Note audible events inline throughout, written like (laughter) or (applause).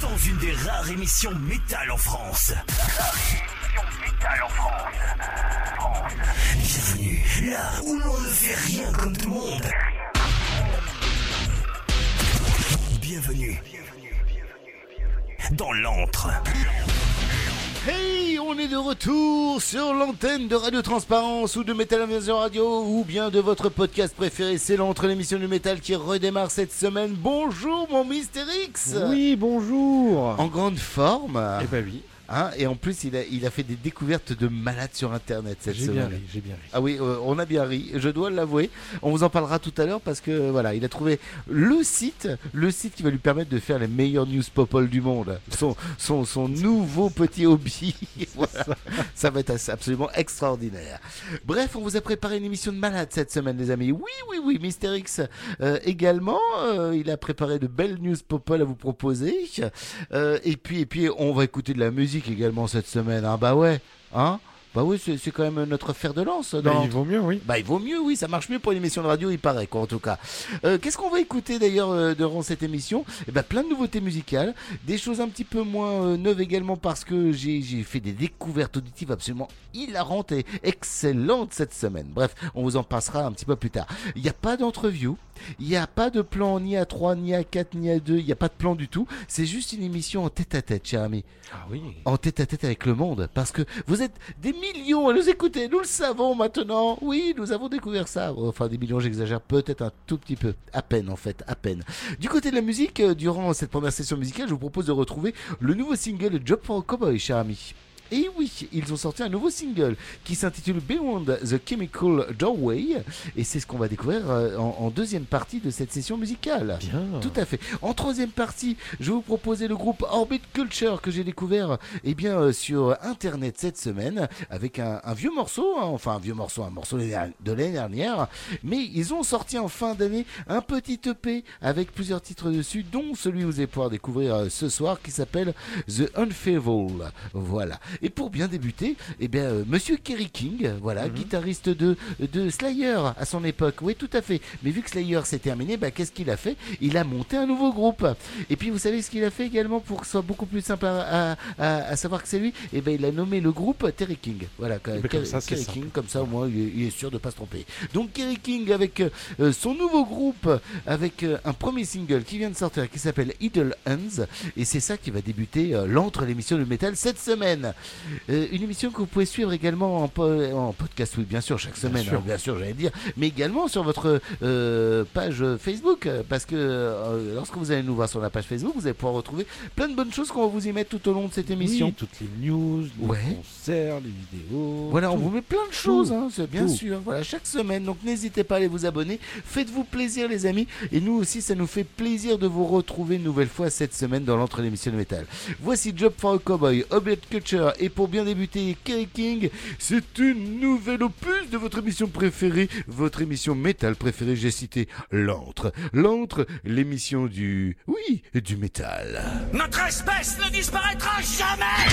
dans une des rares émissions métal en France. Métal en France. Bienvenue là où l'on ne fait rien comme tout le monde. Bienvenue dans l'antre. On est de retour sur l'antenne de Radio Transparence ou de Metal Invasion Radio ou bien de votre podcast préféré. C'est l'entre l'émission du métal qui redémarre cette semaine. Bonjour mon Mister X Oui, bonjour. En grande forme Eh ben oui, hein, Et en plus il a, il a fait des découvertes de malades sur internet cette j'ai bien semaine. ri, j'ai bien ri. Ah oui, euh, on a bien ri, je dois l'avouer. On vous en parlera tout à l'heure parce que euh, voilà, il a trouvé le site, le site qui va lui permettre de faire les meilleures news popol du monde. Son, son, son nouveau petit hobby. (laughs) Voilà. Ça va être absolument extraordinaire. Bref, on vous a préparé une émission de malade cette semaine, les amis. Oui, oui, oui, Mister X euh, également. euh, il a préparé de belles news popol à vous proposer. Euh, et puis, et puis, on va écouter de la musique également cette semaine. Hein, bah ouais, hein. Bah oui, c'est c'est quand même notre fer de lance. Bah, Dans il vaut mieux, oui. bah, il vaut mieux, oui, ça marche mieux pour une émission de radio, il paraît, quoi, en tout cas. Euh, Qu'est-ce qu'on va écouter d'ailleurs euh, durant cette émission? Eh ben, plein de nouveautés musicales, des choses un petit peu moins euh, neuves également parce que j'ai j'ai fait des découvertes auditives absolument hilarantes et excellentes cette semaine. Bref, on vous en passera un petit peu plus tard. Il n'y a pas d'entreview. Il n'y a pas de plan ni à 3, ni à 4, ni à 2. Il n'y a pas de plan du tout. C'est juste une émission en tête à tête, cher ami Ah oui. en tête à tête avec le monde parce que vous êtes des millions à nous écouter, nous le savons maintenant. Oui, nous avons découvert ça. Enfin, des millions, j'exagère peut-être un tout petit peu, à peine en fait, à peine. Du côté de la musique, euh, durant cette première session musicale, je vous propose de retrouver le nouveau single Job for a Cowboy, cher ami. Et oui, ils ont sorti un nouveau single qui s'intitule Beyond the Chemical Doorway et c'est ce qu'on va découvrir euh, en, en deuxième partie de cette session musicale. Bien. Tout à fait. En troisième partie, je vais vous proposer le groupe Orbit Culture que j'ai découvert eh bien, euh, sur Internet cette semaine avec un, un vieux morceau, hein, enfin un vieux morceau, un morceau de l'année de l'année dernière. Mais ils ont sorti en fin d'année un petit EP avec plusieurs titres dessus, dont celui que vous allez pouvoir découvrir euh, ce soir qui s'appelle The Unfaithful. Voilà. Et pour bien débuter, eh bien, euh, Monsieur Kerry King, voilà, guitariste de, de Slayer à son époque. Oui, tout à fait. Mais vu que Slayer s'est terminé, bah, qu'est-ce qu'il a fait? Il a monté un nouveau groupe. Et puis, vous savez ce qu'il a fait également pour que ce soit beaucoup plus simple à, à- à- à savoir que c'est lui? Eh ben, il a nommé le groupe Terry King. Voilà, ben, comme Kerry-. King, comme ça, au moins, il est, il est sûr de pas se tromper. Donc, Kerry King avec euh, son nouveau groupe, avec euh, un premier single qui vient de sortir, qui s'appelle Idle Hands. Et c'est ça qui va débuter euh, l'entre l'émission de métal cette semaine. Euh, une émission que vous pouvez suivre également en, po- en podcast, oui, bien sûr, chaque semaine, sûr. hein, bien sûr, j'allais dire, mais également sur votre euh, page Facebook, euh, parce que euh, lorsque vous allez nous voir sur la page Facebook, vous allez pouvoir retrouver plein de bonnes choses qu'on va vous y mettre tout au long de cette émission. Oui, toutes les news, les Ouais. concerts, les vidéos. Voilà, on vous met plein de choses, hein, bien Tout. sûr. Voilà, chaque semaine. Donc n'hésitez pas à aller vous abonner. Faites-vous plaisir, les amis. Et nous aussi, ça nous fait plaisir de vous retrouver une nouvelle fois cette semaine dans l'entre l'émission de métal. Voici Job for a Cowboy, Oblet Culture. Et pour bien débuter, Kerry King, c'est une nouvelle opus de votre émission préférée, votre émission métal préférée. J'ai cité l'entre. L'entre, l'émission du. Oui, du métal. Notre espèce ne disparaîtra jamais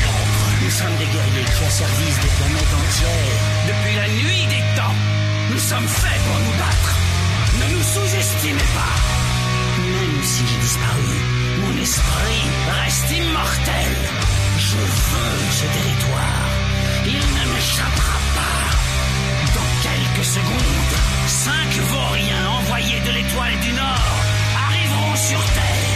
Nous sommes des guerriers qui ont service des planètes entières depuis la nuit des temps. Nous sommes faits pour nous battre. Ne nous sous-estimez pas. Même si j'ai disparu, mon esprit reste immortel. Je veux ce territoire. Il ne m'échappera pas. Dans quelques secondes, cinq vauriens envoyés de l'étoile du Nord arriveront sur Terre.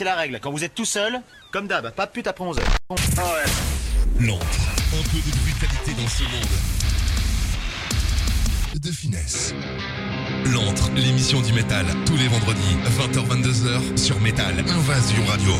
Connaissez la règle. Quand vous êtes tout seul, comme d'hab, pas de pute après 11 heures. L'antre, un peu de brutalité dans ce monde. De finesse. L'antre, l'émission du métal, tous les vendredis, 20h-22h, sur Métal, Invasion Radio.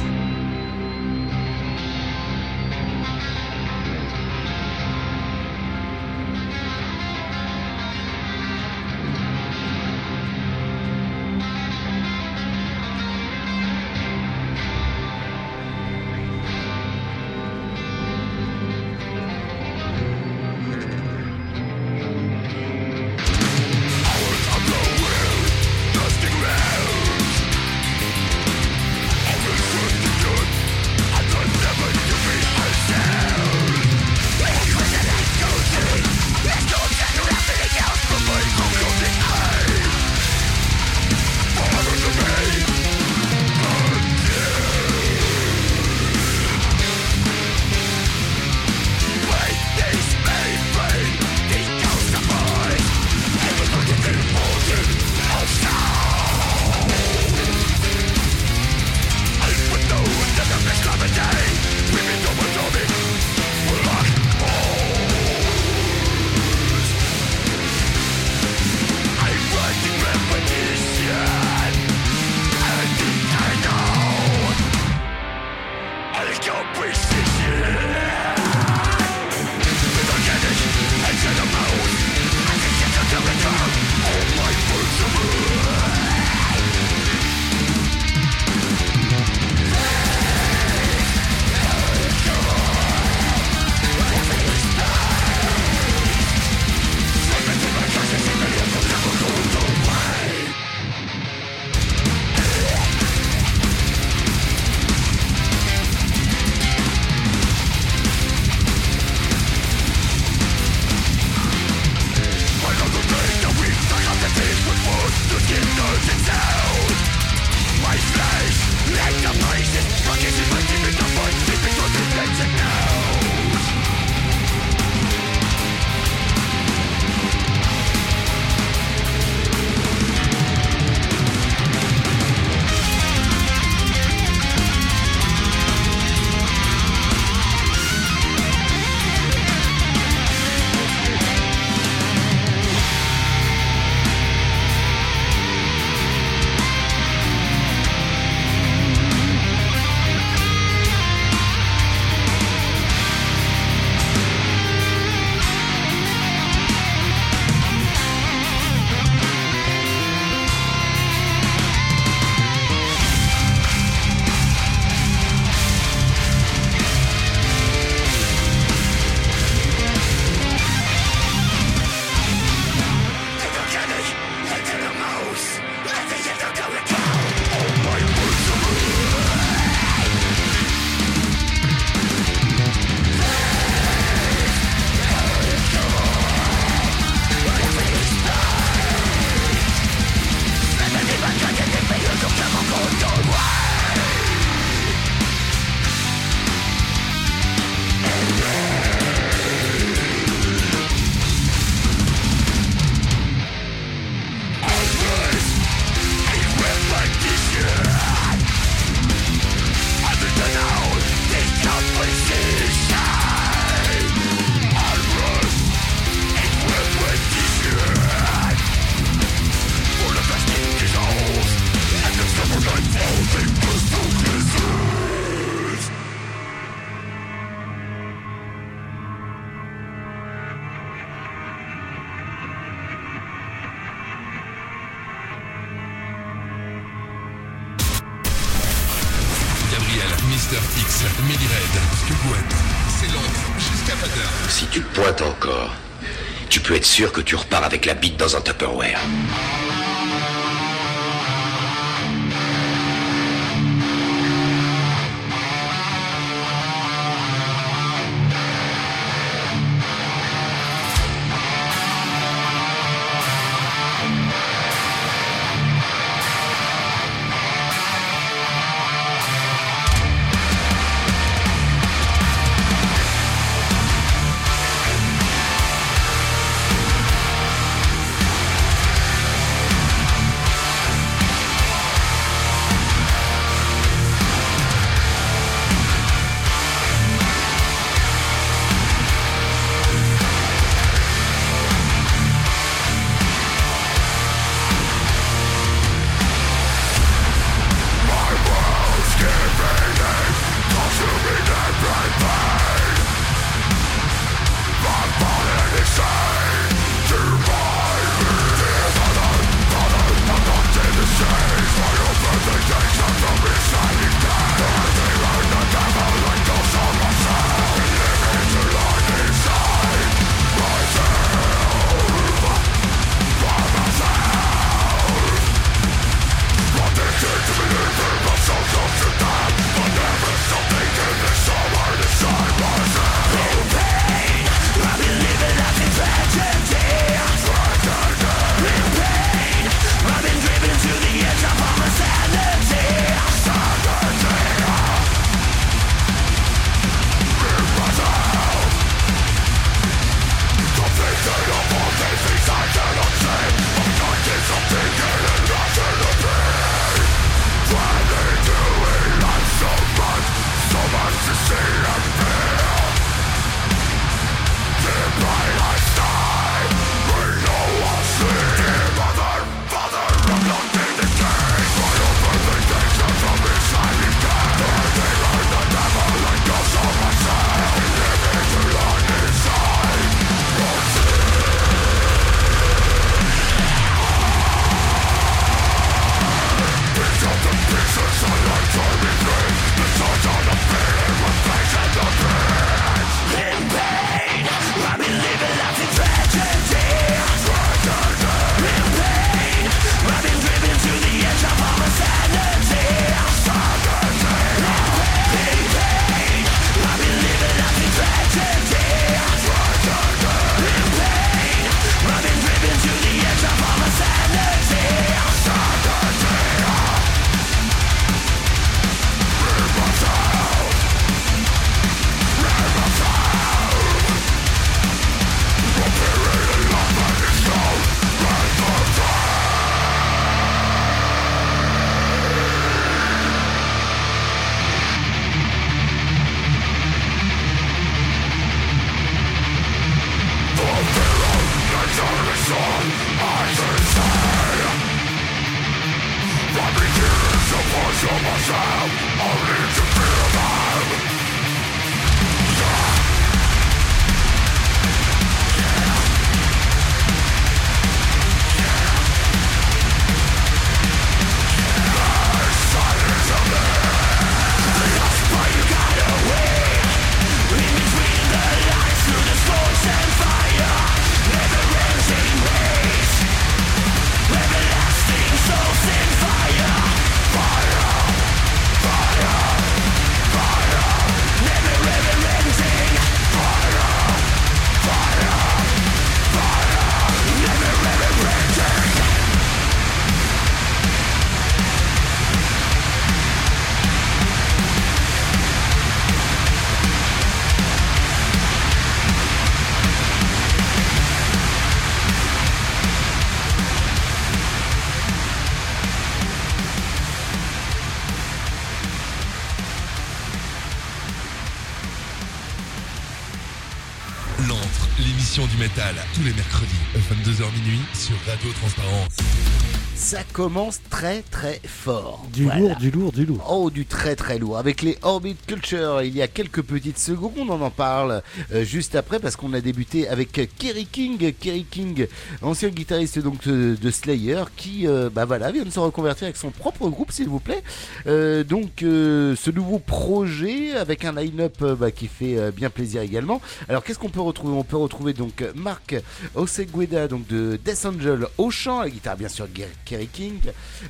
Ça commence très très fort. Du Voilà. lourd, du lourd, du lourd. Oh, du très très lourd. Avec les Orbit Culture, il y a quelques petites secondes, on en parle euh, juste après parce qu'on a débuté avec Kerry King. Kerry King, ancien guitariste donc de, de Slayer, qui euh, bah voilà, vient de se reconvertir avec son propre groupe, s'il vous plaît. Euh, donc, ce nouveau projet avec un line-up bah, qui fait bien plaisir également. Alors, qu'est-ce qu'on peut retrouver? On peut retrouver donc Marc Osegueda, donc de Death Angel au chant, la guitare bien sûr Kerry King.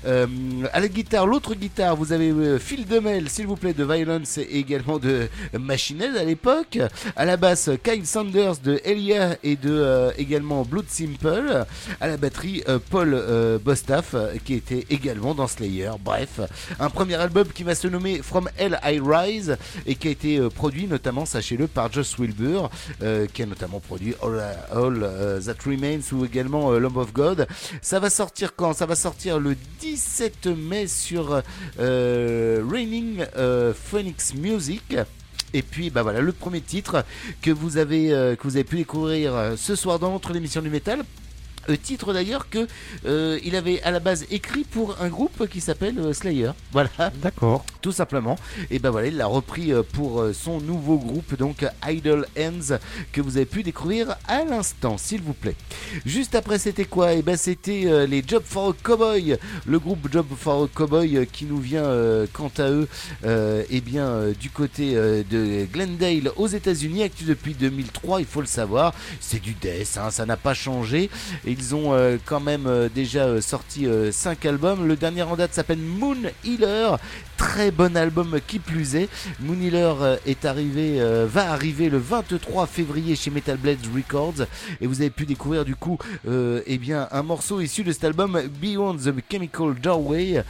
Euh, à la guitare, l'autre guitare, vous avez euh, Phil Demel, s'il vous plaît, de Violence et également de Machine Head à l'époque. À la basse, Kyle Sanders de Elia et de euh, également Blood Simple. À la batterie, euh, Paul Bostaff, qui était également dans Slayer. Bref, un premier album qui va se nommer From Hell I Rise et qui a été produit notamment, sachez-le, par Joss Wilbur, qui a notamment produit All, That Remains ou également Lamb of God. Ça va sortir quand? Ça va sortir le 17 mai sur euh, Raining euh, Phoenix Music. Et puis bah voilà le premier titre que vous avez euh, que vous avez pu découvrir ce soir dans notre émission du métal. Euh, titre d'ailleurs que euh, il avait à la base écrit pour un groupe qui s'appelle euh, Slayer. (laughs) Voilà, D'accord. tout simplement. Et ben voilà, il l'a repris pour son nouveau groupe, donc Idle Hands, que vous avez pu découvrir à l'instant, s'il vous plaît. Juste après, c'était quoi? Et ben c'était les Job for a Cowboy, le groupe Job for a Cowboy qui nous vient, euh, quant à eux, euh, eh bien euh, du côté de Glendale aux États-Unis, actif depuis 2003, il faut le savoir. C'est du death, hein, ça n'a pas changé. Ils ont euh, quand même euh, déjà euh, sorti 5 albums. Le dernier en date s'appelle Moon Healer. Très bon album qui plus est. Moon Healer est arrivé, va arriver le 23 février chez Metal Blades Records. Et vous avez pu découvrir du coup eh bien, un morceau issu de cet album Beyond the Chemical Doorway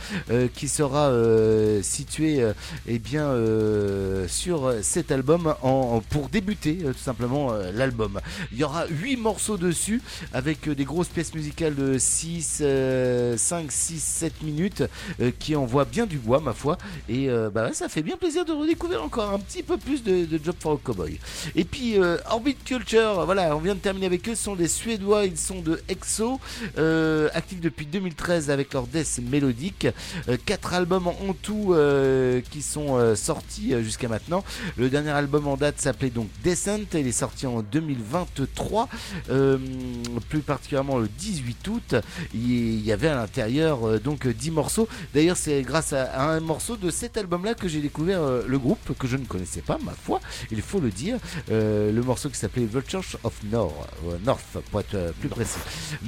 qui sera situé eh bien, sur cet album pour débuter tout simplement l'album. Il y aura 8 morceaux dessus avec des grosses pièces musicales de 6, 5, 6, 7 minutes euh, qui envoient bien du bois ma foi et euh, bah ça fait bien plaisir de redécouvrir encore un petit peu plus de, de Job for a Cowboy. Et puis euh, Orbit Culture, voilà, on vient de terminer avec eux, ce sont des Suédois, ils sont de EXO, actifs depuis 2013 avec leur death mélodique. Euh, quatre albums en tout qui sont sortis jusqu'à maintenant. Le dernier album en date s'appelait donc Descent, il est sorti en 2023, euh, plus particulièrement le 18 août. Il y avait à l'intérieur euh, donc 10 morceaux. D'ailleurs, c'est grâce à, un morceau de cet album-là que j'ai découvert euh, le groupe que je ne connaissais pas, ma foi, il faut le dire. Euh, le morceau qui s'appelait The Church of North, euh, North pour être euh, plus précis.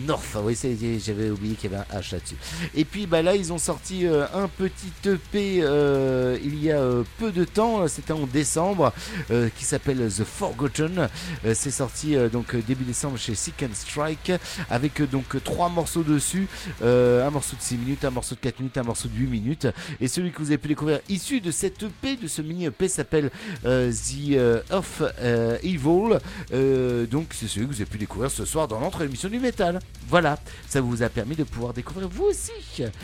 North, oui, j'avais oublié qu'il y avait un H là-dessus. Et puis bah là, ils ont sorti euh, un petit EP euh, il y a euh, peu de temps, c'était en décembre, euh, qui s'appelle The Forgotten. Euh, c'est sorti euh, donc euh, début décembre chez Seek and Strike, avec euh, donc trois morceaux dessus, euh, un morceau de 6 minutes, un morceau de 4 minutes, un morceau de 8 minutes. Et celui que vous avez pu découvrir issu de cet EP, de ce mini EP, s'appelle euh, The euh, of euh, Evil. Euh, donc c'est celui que vous avez pu découvrir ce soir dans notre émission du métal. Voilà, ça vous a permis de pouvoir découvrir vous aussi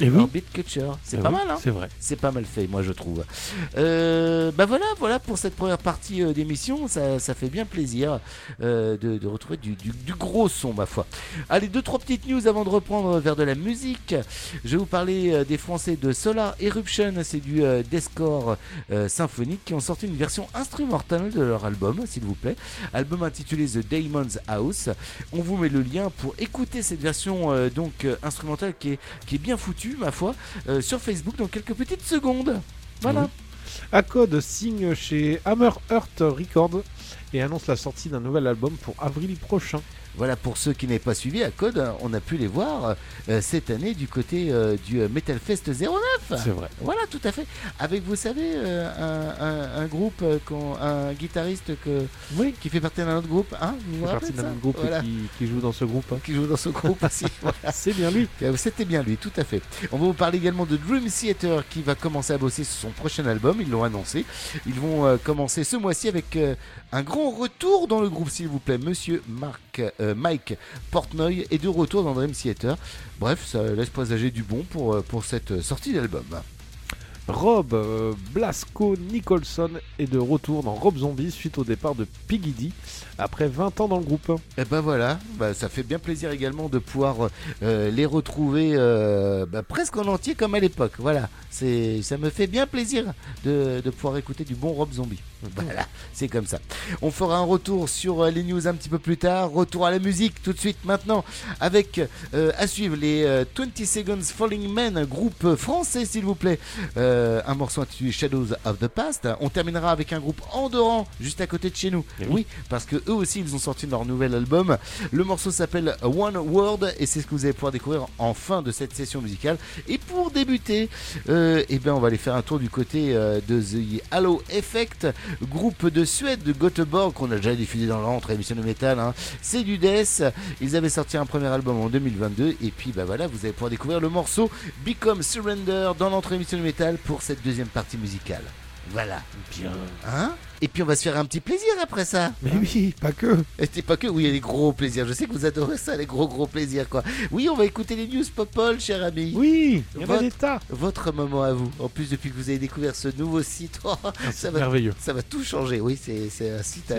Et oui. Orbit Culture. C'est Eh pas oui, mal, hein C'est vrai. c'est pas mal fait, moi je trouve. Euh, bah voilà, voilà pour cette première partie d'émission. Ça, ça fait bien plaisir euh, de, de retrouver du, du- du gros son, ma foi. Allez, deux trois petites news avant de reprendre vers de la musique. Je vais vous parler euh, des Français de Solar Eruption. C'est du euh, euh, symphonique qui ont sorti une version instrumentale de leur album, s'il vous plaît. Album intitulé The Damon's House. On vous met le lien pour écouter cette version euh, donc instrumentale qui est, qui est bien foutue, ma foi, sur Facebook dans quelques petites secondes. Voilà. Oui. Acode signe chez Hammer Earth Records et annonce la sortie d'un nouvel album pour avril prochain. Voilà, pour ceux qui n'avaient pas suivi à Code, hein, on a pu les voir euh, cette année du côté euh, du euh, Metal Fest 09. C'est vrai. Voilà, tout à fait. Avec, vous savez, euh, un, un- un groupe, un guitariste que, Oui, qui fait partie d'un autre groupe. Hein, vous il vous fait partie d'un ça groupe Voilà. qui, qui joue dans ce groupe. hein. Qui joue dans ce groupe aussi. (laughs) Voilà. C'est bien lui. Euh, C'était bien lui, tout à fait. On va vous parler également de Dream Theater qui va commencer à bosser sur son prochain album. Ils l'ont annoncé. Ils vont commencer ce mois-ci avec un grand retour dans le groupe, s'il vous plaît. Monsieur Marc, euh, Mike Portnoy est de retour dans Dream Theater. Bref, ça laisse présager du bon pour, euh, pour cette euh, sortie d'album. Rob euh, Blasco Nicholson est de retour dans Rob Zombie suite au départ de Piggy D après 20 ans dans le groupe. Et ben voilà, bah, ça fait bien plaisir également de pouvoir euh, les retrouver euh, bah, presque en entier comme à l'époque. Voilà, c'est ça me fait bien plaisir de, de pouvoir écouter du bon Rob Zombie. Voilà, c'est comme ça. On fera un retour sur les news un petit peu plus tard. Retour à la musique tout de suite maintenant avec à suivre les euh, 20 Seconds Falling Men, groupe français s'il vous plaît. Euh, un morceau intitulé Shadows of the Past. On terminera avec un groupe andorran juste à côté de chez nous. Eh oui. oui, parce que eux aussi ils ont sorti leur nouvel album. Le morceau s'appelle One Word et c'est ce que vous allez pouvoir découvrir en fin de cette session musicale. Et pour débuter, euh, eh ben on va aller faire un tour du côté euh, de The Halo Effect, groupe de Suède de Göteborg qu'on a déjà diffusé dans l'entre émission de métal. hein. C'est du death. Ils avaient sorti un premier album en 2022 et puis bah voilà, vous allez pouvoir découvrir le morceau Become Surrender dans l'entre émission de métal pour cette deuxième partie musicale. Voilà. Bien. Hein? Et puis on va se faire un petit plaisir après ça. Mais oui, pas que. Et pas que, oui, il y a des gros plaisirs. Je sais que vous adorez ça, les gros gros plaisirs, quoi. Oui, on va écouter les news Popol, cher ami. Oui, il y en a Votre- des tas. Votre moment à vous. En plus, depuis que vous avez découvert ce nouveau site, (laughs) oh, ça, Ah, C'est va, merveilleux. ça va tout changer. Oui, c'est un site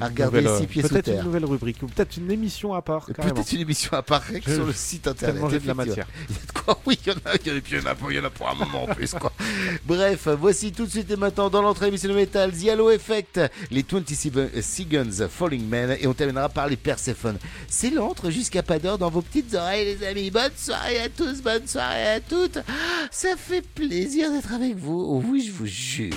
à, regarder nouvelle, six euh, pieds sous Peut-être une nouvelle rubrique, ou peut-être une émission à part. Peut-être une émission à part Je- sur le site internet. De la matière. (laughs) Il y a de quoi Oui, il y en a, il y en a, puis il y en a pour, il y en a pour un moment en plus, quoi. Bref, voici tout de suite et maintenant dans l'entrée émission de métal, The Halo Effect, les 27 Seconds Falling Men, et on terminera par les Persephone. C'est l'entre jusqu'à pas d'heure dans vos petites oreilles, les amis. Bonne soirée à tous, bonne soirée à toutes. Ça fait plaisir d'être avec vous. Oui, je vous jure.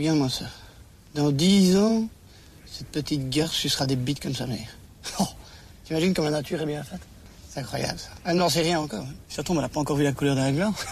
Regarde-moi ça. Dans 10 ans, cette petite garce sucera des bites comme sa mère. Oh, t'imagines comme la nature est bien faite? C'est incroyable ça. Elle n'en sait rien encore. hein. Surtout, elle n'a pas encore vu la couleur d'un gland. (laughs)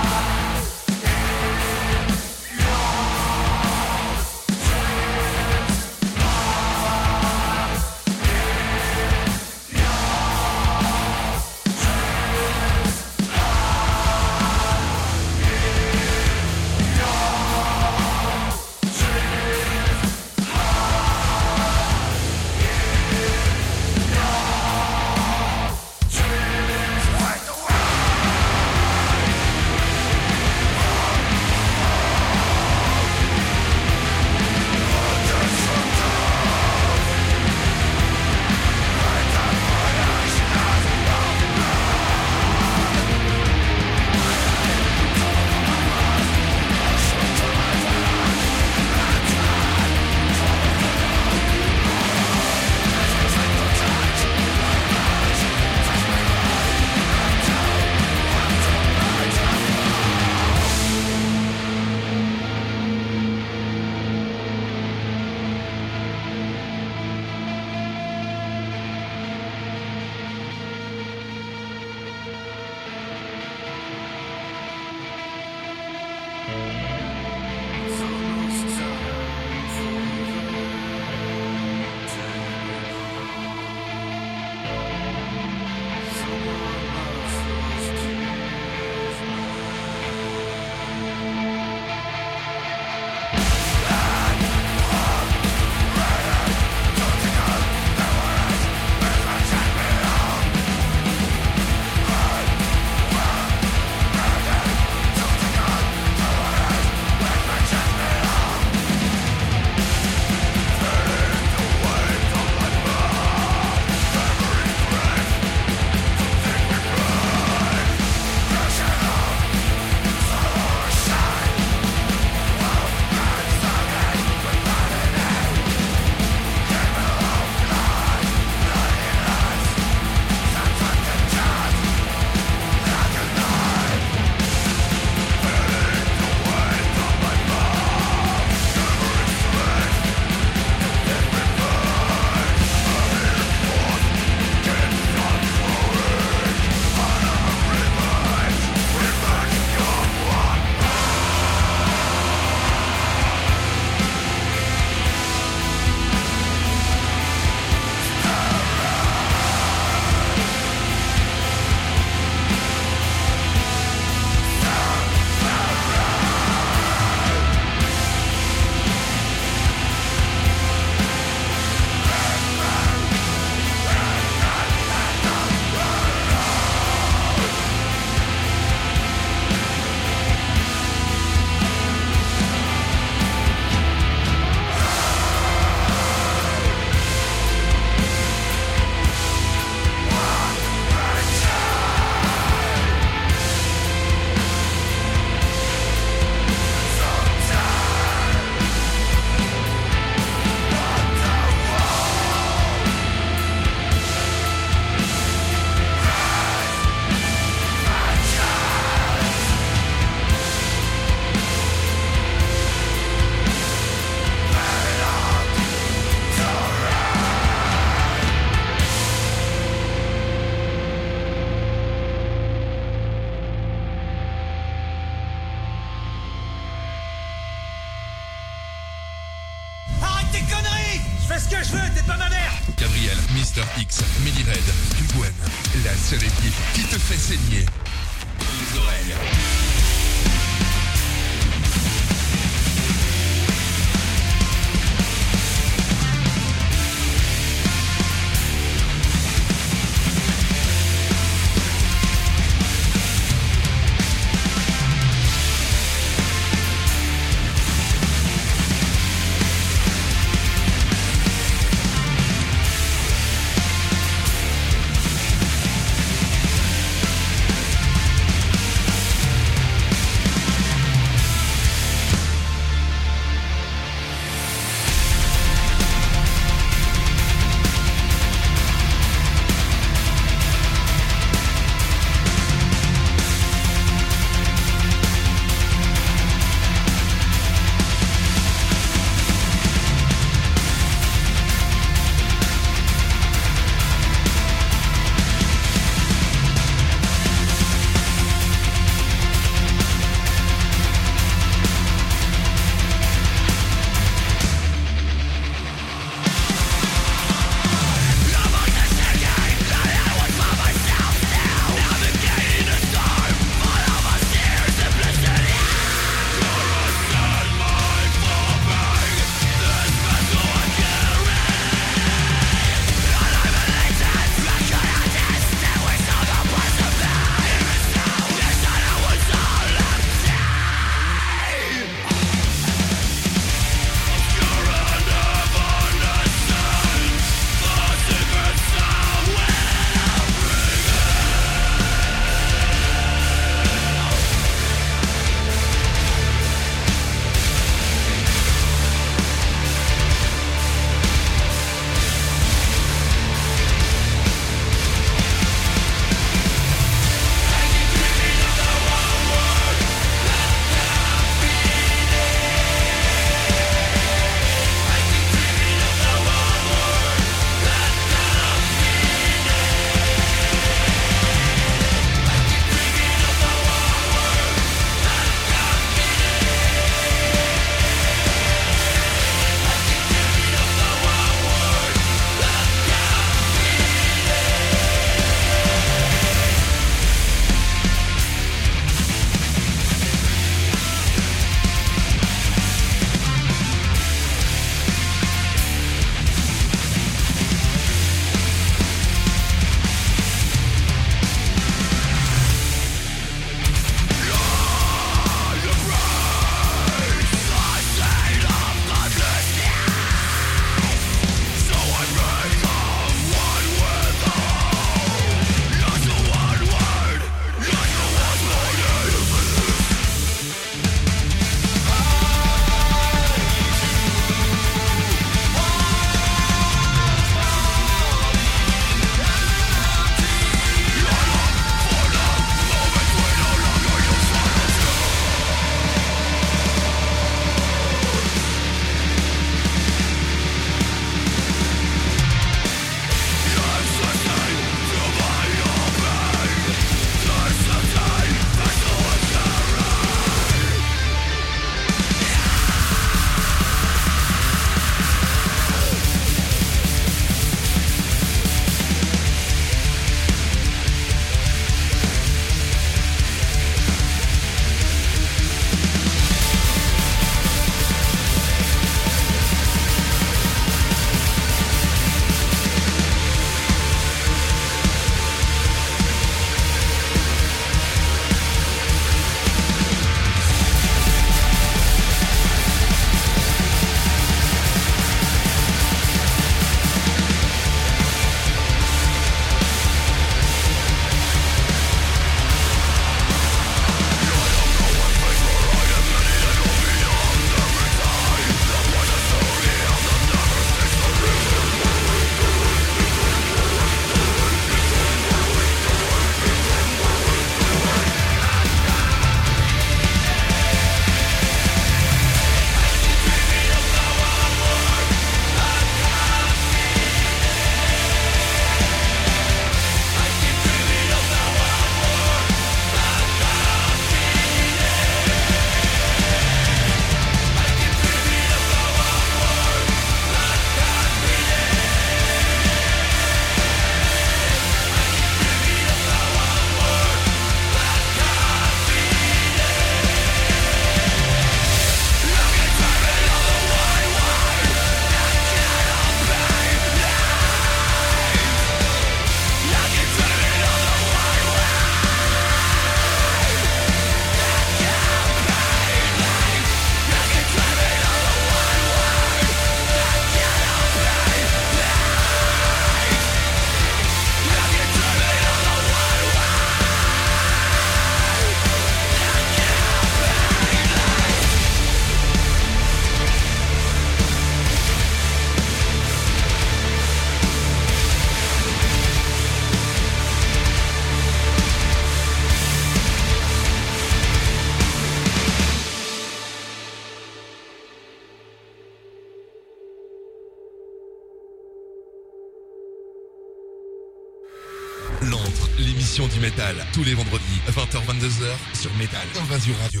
tous les vendredis, 20h-22h, sur Métal Invasion Radio.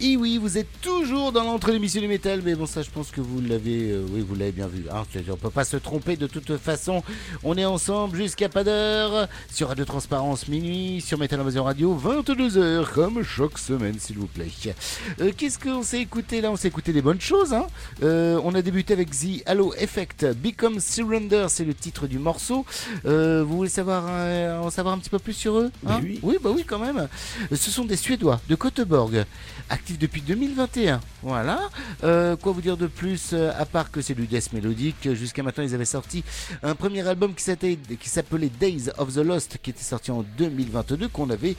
Et oui, vous êtes toujours dans l'entre l'émission du métal, mais bon, ça, je pense que vous l'avez, euh, oui, vous l'avez bien vu. Hein, on peut pas se tromper de toute façon. On est ensemble jusqu'à pas d'heure sur Radio Transparence minuit, sur Métal Invasion Radio 22h, comme chaque semaine, s'il vous plaît. Euh, Qu'est-ce qu'on s'est écouté là? On s'est écouté des bonnes choses. Hein Euh, on a débuté avec The Halo Effect, Become Surrender, c'est le titre du morceau. Vous voulez savoir, en savoir un petit peu plus sur eux hein? oui. oui, bah oui, quand même. Ce sont des Suédois de Göteborg, actifs depuis 2021. Voilà. Euh, quoi vous dire de plus, euh, à part que c'est du death mélodique? Jusqu'à maintenant, ils avaient sorti un premier album qui s'appelait Days of the Lost, qui était sorti en 2022, qu'on avait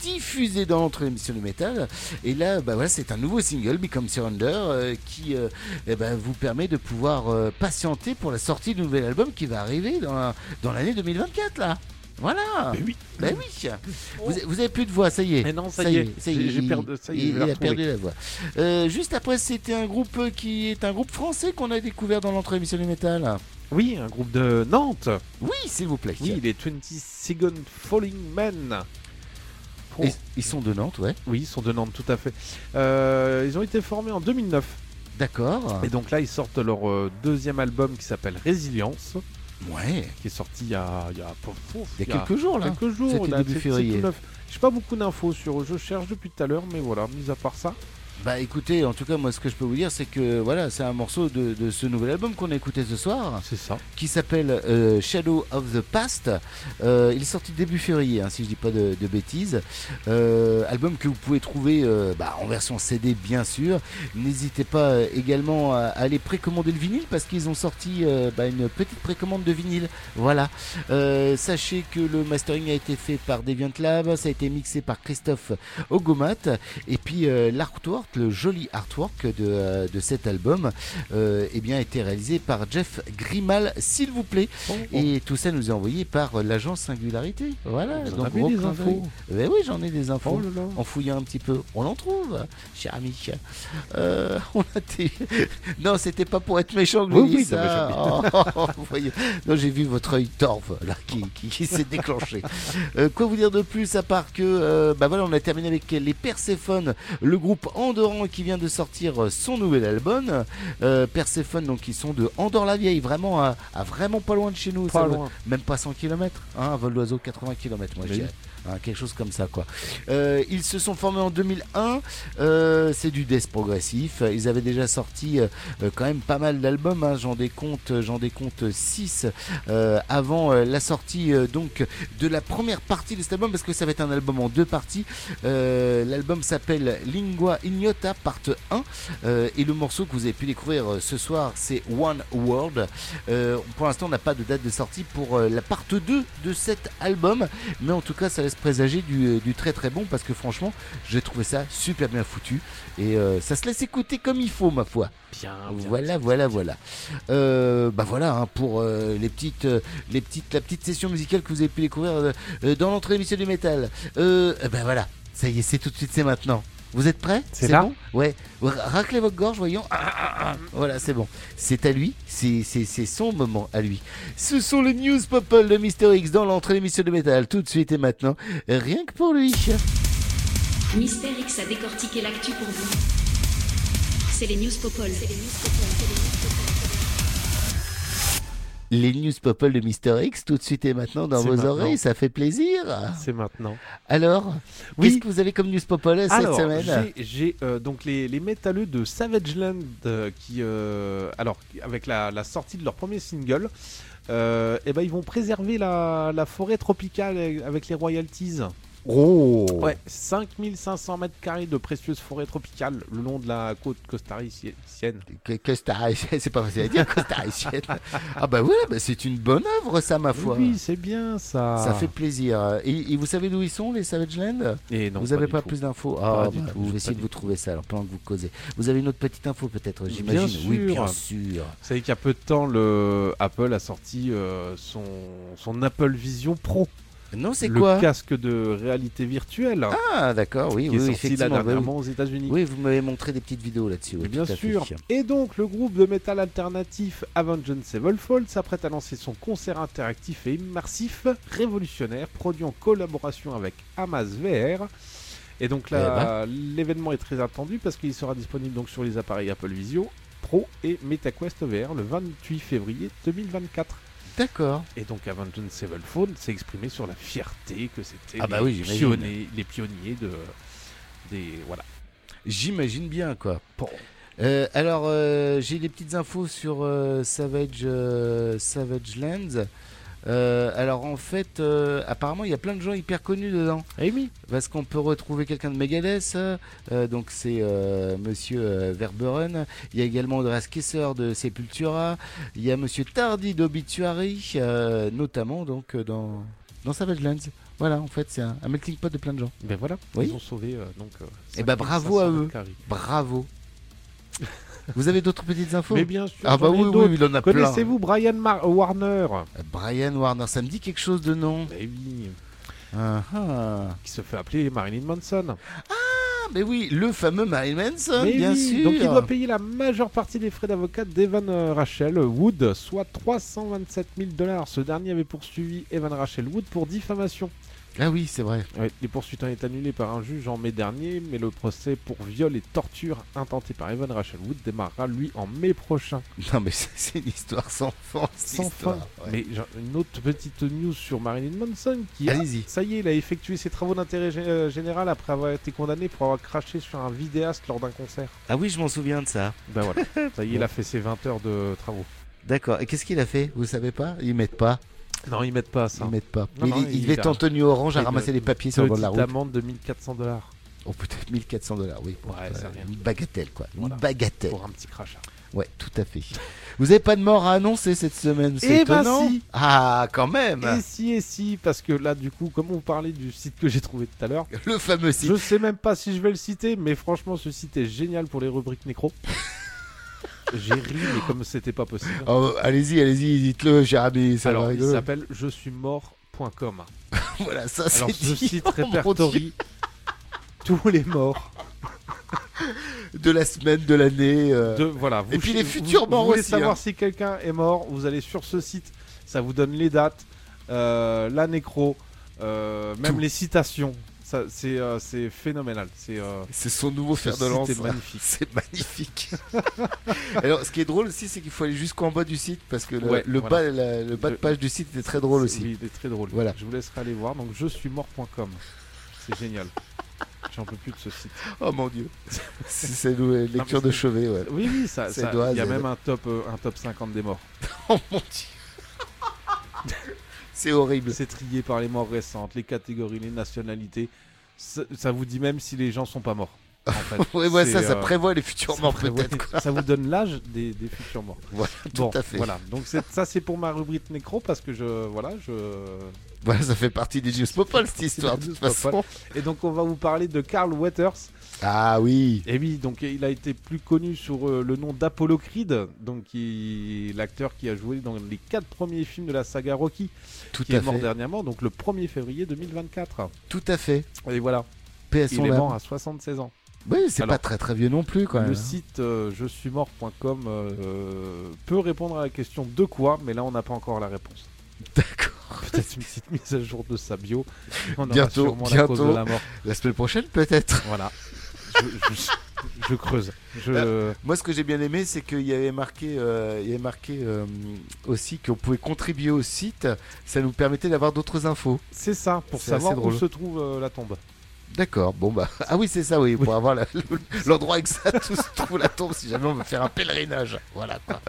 diffusé dans notre émission de métal. Et là, bah voilà, c'est un nouveau single, Become Surrender, euh, qui euh, eh ben, vous permet de pouvoir patienter pour la sortie du nouvel album qui va arriver dans l'année 2024, là. Voilà. Mais oui. Ben oui. Vous, vous avez plus de voix, ça y est. Mais non, ça y est. ça y J'ai- est, j'ai il- perdu- ça y est, il, a perdu la voix. Euh, juste après, c'était un groupe qui est un groupe français qu'on a découvert dans l'entrée émission du métal. Oui, un groupe de Nantes. Oui, s'il vous plaît. Oui, les 20 Second Falling Men. Oh. Ils, ils sont de Nantes, ouais. Oui, ils sont de Nantes, tout à fait. Euh, ils ont été formés en 2009. D'accord. Et donc là, ils sortent leur euh, deuxième album qui s'appelle Résilience, Ouais. qui est sorti il y a, il y a, pouf, pouf, Il y a quelques jours, là. quelques jours. C'était là, début février. J'ai pas beaucoup d'infos sur eux. Je cherche depuis tout à l'heure, mais voilà, mis à part ça. Bah écoutez, en tout cas, moi, ce que je peux vous dire, c'est que voilà, c'est un morceau de, de ce nouvel album qu'on a écouté ce soir. C'est ça. qui s'appelle euh, Shadow of the Past. Euh, il est sorti début février, hein, si je dis pas de, de bêtises. Euh, album que vous pouvez trouver bah, en version CD, bien sûr. N'hésitez pas également à, à aller précommander le vinyle parce qu'ils ont sorti bah, une petite précommande de vinyle. Voilà. Sachez que le mastering a été fait par DeviantLab, ça a été mixé par Christophe Ogomat, et puis l'artwork, le joli artwork de, euh, de cet album, euh, eh bien, a été réalisé par Jeff Grimal, s'il vous plaît. Et tout ça nous est envoyé par l'agence Singularité. Voilà. Donc des infos. Ben oui, j'en ai des infos. Oh là là. En fouillant un petit peu, on en trouve, cher ami. Euh, (laughs) on a des- Non, c'était pas pour être méchant que Oui, ça. non, (laughs) Oh, vous voyez. Non, j'ai vu votre œil torve là qui, qui- qui s'est déclenché. Euh, quoi vous dire de plus à part que, bah voilà, on a terminé avec les Perséphones, le groupe Qui vient de sortir euh, son nouvel album. Euh, Perséphone, donc ils sont de Andorre-la-Vieille, vraiment à, à vraiment pas loin de chez nous. Pas loin. même pas 100 km, hein, un vol d'oiseau 80 km, moi je dirais. Hein, quelque chose comme ça quoi. Euh, ils se sont formés en 2001, euh, c'est du death progressif. Ils avaient déjà sorti euh, euh, quand même pas mal d'albums, hein. j'en décompte, j'en décompte 6 avant euh, la sortie euh, donc de la première partie de cet album parce que ça va être un album en deux parties. Euh, L'album s'appelle Lingua Ignota Part 1 euh, et le morceau que vous avez pu découvrir euh, ce soir c'est One World. Euh, pour l'instant on n'a pas de date de sortie pour euh, la part 2 de cet album mais en tout cas ça laisse présager du, euh, du très très bon parce que franchement j'ai trouvé ça super bien foutu et euh, ça se laisse écouter comme il faut ma foi. Bien, Voilà, voilà, voilà. Euh, bah voilà hein, pour euh, les petites, les petites, la petite session musicale que vous avez pu découvrir dans l'entrée émission du métal. Eh ben voilà, ça y est, c'est tout de suite, c'est maintenant. Vous êtes prêts? C'est là bon? Ouais. Ra- Raclez votre gorge, voyons. Ah, ah, ah. Voilà, c'est bon. C'est à lui. C'est c'est- c'est son moment à lui. Ce sont les news people de Mister X dans l'entrée émission du métal. Tout de suite et maintenant. Rien que pour lui. Mister X a décortiqué l'actu pour vous. C'est les news Popol. Les news people de Mister X, tout de suite et maintenant dans vos maintenant. oreilles. Ça fait plaisir. C'est maintenant. Alors, Oui. qu'est-ce que vous avez comme news people cette Alors, semaine? j'ai- euh, donc les, les métalleux de Savage Land euh, qui, euh, alors, avec la, la sortie de leur premier single, euh, eh ben, ils vont préserver la, la forêt tropicale avec les royalties. Oh Ouais, 5500 mètres carrés de précieuse forêt tropicale le long de la côte costaricienne. Costaricienne, (laughs) c'est pas facile à dire, costaricienne. ah bah voilà, bah c'est une bonne œuvre ça, ma foi. Oui, c'est bien ça. Ça fait plaisir. Et, et vous savez d'où ils sont, les Savage Land? Et non, Vous pas avez du pas plus d'infos? Ah, bah, tout, je vais essayer de vous trouver ça alors pendant que vous causez. Vous avez une autre petite info peut-être, j'imagine? Oui, bien sûr. Vous savez qu'il y a peu de temps, le Apple a sorti euh, son, son Apple Vision Pro. Non, c'est le quoi casque de réalité virtuelle. Ah, d'accord, oui, qui oui, est sorti là bah oui. aux États-Unis. Oui, vous m'avez montré des petites vidéos là-dessus. oui, Bien sûr. Et donc, le groupe de métal alternatif Avenged Sevenfold s'apprête à lancer son concert interactif et immersif révolutionnaire, produit en collaboration avec Hamas VR. Et donc Eh là, ben. l'événement est très attendu parce qu'il sera disponible donc sur les appareils Apple Visio Pro et MetaQuest VR le 28 février 2024. D'accord. Et donc Avenged Sevenfold s'est exprimé sur la fierté que c'était Ah bah les, oui, pionniers, les pionniers de des voilà. J'imagine bien, quoi. Euh, alors, euh, j'ai des petites infos sur euh, Savage, Savage Lands. Euh, alors, en fait, euh, apparemment, il y a plein de gens hyper connus dedans. Eh oui. Parce qu'on peut retrouver quelqu'un de Megadeth, euh, donc c'est euh, Monsieur euh, Verburen. Il y a également Andreas Kesser de Sepultura. Il y a Monsieur Tardy d'Obituary, euh, notamment donc dans, dans Savage Lands. Voilà, en fait, c'est un, un melting pot de plein de gens. Ben voilà, Oui. ils ont sauvé euh, donc. euh, Et bah 5500 bravo à eux. Bravo. (laughs) Vous avez d'autres petites infos Mais bien sûr. Ah bah oui, oui, il en a plein. Connaissez-vous Brian Mar- Warner Brian Warner, ça me dit quelque chose de nom. Eh oui. Ah, ah. Qui se fait appeler Marilyn Manson. Ah, mais oui, le fameux Marilyn Manson, Mais bien oui, sûr. Donc il doit payer la majeure partie des frais d'avocat d'Evan Rachel Wood, soit 327 000 dollars. Ce dernier avait poursuivi Evan Rachel Wood pour diffamation. Ah oui, c'est vrai. Ouais, les poursuites ont été annulées par un juge en mai dernier, mais le procès pour viol et torture intenté par Evan Rachel Wood démarrera lui en mai prochain. (laughs) Non, mais c'est une histoire sans fin. Sans histoire, fin. ouais. Mais genre, une autre petite news sur Marilyn Manson qui a- Allez-y. ça y est, il a effectué ses travaux d'intérêt gé- euh, général après avoir été condamné pour avoir craché sur un vidéaste lors d'un concert. Ah oui, je m'en souviens de ça. Ben voilà, (laughs) ça y est, il a fait ses 20 heures de travaux. D'accord. Et qu'est-ce qu'il a fait? Vous savez pas? Ils mettent pas? Non, ils mettent pas ça. Ils mettent pas. Non, Mais non, il, il devait en tenue orange à ramasser les papiers sur le bord de la route. Amende de 1400 dollars. Oh, peut-être 1400 dollars, oui. Ouais, Euh. Une bagatelle, quoi. Voilà. Une bagatelle. Pour un petit crachat. Ouais, tout à fait. Vous avez pas de mort à annoncer cette semaine C'est Eh ben étonnant. si. Ah, quand même Et si, et si, parce que là, du coup, comme on parlait du site que j'ai trouvé tout à l'heure, Le fameux site. je sais même pas si je vais le citer, mais franchement, ce site est génial pour les rubriques nécro. (laughs) j'ai ri, mais comme c'était pas possible. Oh, allez-y, allez-y, dites-le, ami, ça va Alors, il rigoler. s'appelle je suis mort.com. (laughs) Voilà, ça Alors, c'est ce dit. site Oh, répertorie tous les morts. De la semaine, de l'année. euh. De, voilà, vous Et puis les vous- futurs morts Vous voulez aussi, savoir hein. si quelqu'un est mort, vous allez sur ce site, ça vous donne les dates, euh, la nécro, euh, même Tout. les citations. Ça, c'est, euh, c'est phénoménal. C'est, euh, C'est son nouveau fer de lance. est magnifique. (laughs) C'est magnifique. (laughs) Alors, ce qui est drôle aussi, c'est qu'il faut aller jusqu'en bas du site parce que le, Ouais, le voilà. bas, la- le bas de page du site est très drôle C'est- aussi. Oui, il est très drôle. Voilà. Je vous laisserai aller voir. Donc, je suis mort.com. C'est génial. J'en peux plus de ce site. Oh mon dieu. C'est c'est une lecture de c'est- chevet, ouais. Oui, oui, ça, C'est il y a même un top, euh, un top 50 des morts. (laughs) Oh mon dieu. C'est horrible. C'est trié par les morts récentes, les catégories, les nationalités. Ça, ça vous dit même si les gens sont pas morts. En fait. (laughs) Ouais, ouais, C'est, ça, ça euh, prévoit les futurs morts peut-être. Ça vous donne l'âge des, des futurs morts. Voilà, tout à fait. Voilà. Donc ça c'est pour ma rubrique nécro parce que je voilà je. Voilà, ça fait partie des News Popol cette (laughs) histoire de toute façon. Et donc on va vous parler de Carl Weathers. Ah oui. Et oui, donc il a été plus connu sur euh, le nom d'Apollo Creed, donc l'acteur qui a joué dans les quatre premiers films de la saga Rocky, Tout qui à est mort fait. dernièrement, donc le 1er février 2024. Tout à fait. Et voilà, PS il est mort à 76 ans. Oui, c'est Alors, pas très très vieux non plus quand même. Le site euh, je suis mort.com euh, peut répondre à la question de quoi, mais là on n'a pas encore la réponse. D'accord. (laughs) Peut-être une petite mise à jour de sa bio. (laughs) On aura Bientôt, sûrement la cause de bientôt. la mort. La semaine prochaine peut-être. Voilà. Je, je- je creuse. Je... Euh, Moi, ce que j'ai bien aimé, c'est qu'il y avait marqué, euh, il y avait marqué euh, aussi qu'on pouvait contribuer au site. Ça nous permettait d'avoir d'autres infos. C'est ça, pour savoir où se trouve euh, la tombe. D'accord. Bon bah, (laughs) ah oui, c'est ça, oui, pour avoir l'endroit exact où se trouve la tombe, si jamais on veut faire un pèlerinage. Voilà. Quoi.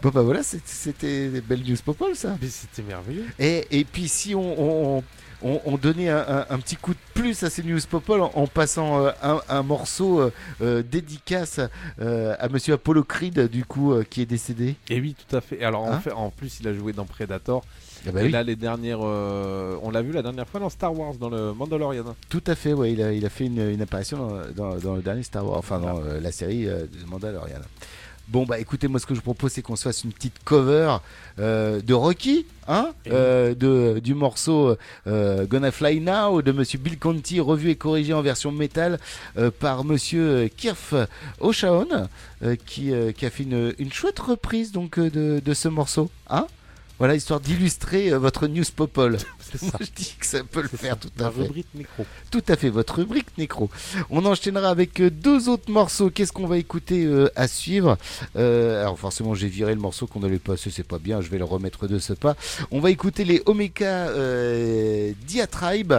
bon bah voilà, c'était des belles news popol ça. Mais c'était merveilleux. Et, et puis si on, on, on- on donnait un, un- un petit coup de plus à ces news popol en, en passant euh, un, un morceau euh, euh, dédicace à Monsieur Apollo Creed du coup qui est décédé. Et oui, tout à fait. Alors en, Hein fait, en plus, il a joué dans Predator. Ah bah et oui. là, les dernières, euh, on l'a vu la dernière fois dans Star Wars, dans le Mandalorian. Tout à fait, ouais, il a, il a fait une, une apparition dans, dans- dans le dernier Star Wars, enfin dans euh, la série euh, Mandalorian. Bon, bah écoutez, moi ce que je propose, c'est qu'on se fasse une petite cover euh, de Rocky, hein, euh, de, du morceau euh, Gonna Fly Now de Monsieur Bill Conti, revu et corrigé en version métal par Monsieur Kirf O'Shawn, qui, qui a fait une, une chouette reprise donc de, de ce morceau, hein. Voilà, histoire d'illustrer euh, votre news popol. (laughs) Moi, je dis que ça peut le faire tout à fait. rubrique nécro. Tout à fait, votre rubrique nécro. On enchaînera avec euh, deux autres morceaux. Qu'est-ce qu'on va écouter euh, à suivre? Alors forcément, j'ai viré le morceau qu'on allait passer, c'est pas bien, je vais le remettre de ce pas. On va écouter les Omega euh, Diatribe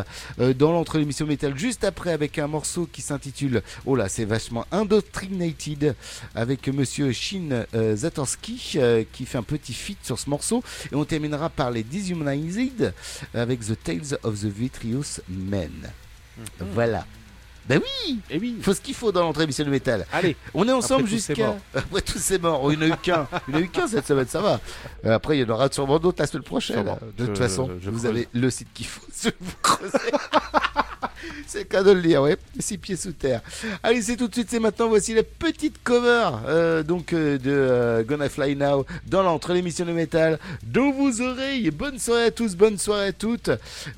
dans l'entre l'émission métal juste après avec un morceau qui s'intitule, oh là, c'est vachement Indoctrinated avec monsieur Shin Zatorsky euh, qui fait un petit feat sur ce morceau. Et on terminera par les Dishumanized avec The Tales of the Vitreous Men. Voilà. Ben oui Et Eh oui. Il faut ce qu'il faut dans l'entrée émission de métal. Allez. On est ensemble jusqu'à. Après, (laughs) tous c'est mort. Oh, il n'y en a eu qu'un. Il n'y en a eu qu'un cette semaine, ça va. Euh, Après, il y en aura sûrement d'autres la semaine prochaine. Sûrement. De toute Je- façon, je vous creuse. avez le site qu'il faut. (laughs) Si vous creusez. (laughs) c'est le cas de le dire, ouais. Six pieds sous terre. Allez, c'est tout de suite, c'est maintenant. Voici la petite cover euh, donc euh, de euh, Gonna Fly Now dans l'entre l'émission de métal dans vos oreilles. Bonne soirée à tous, bonne soirée à toutes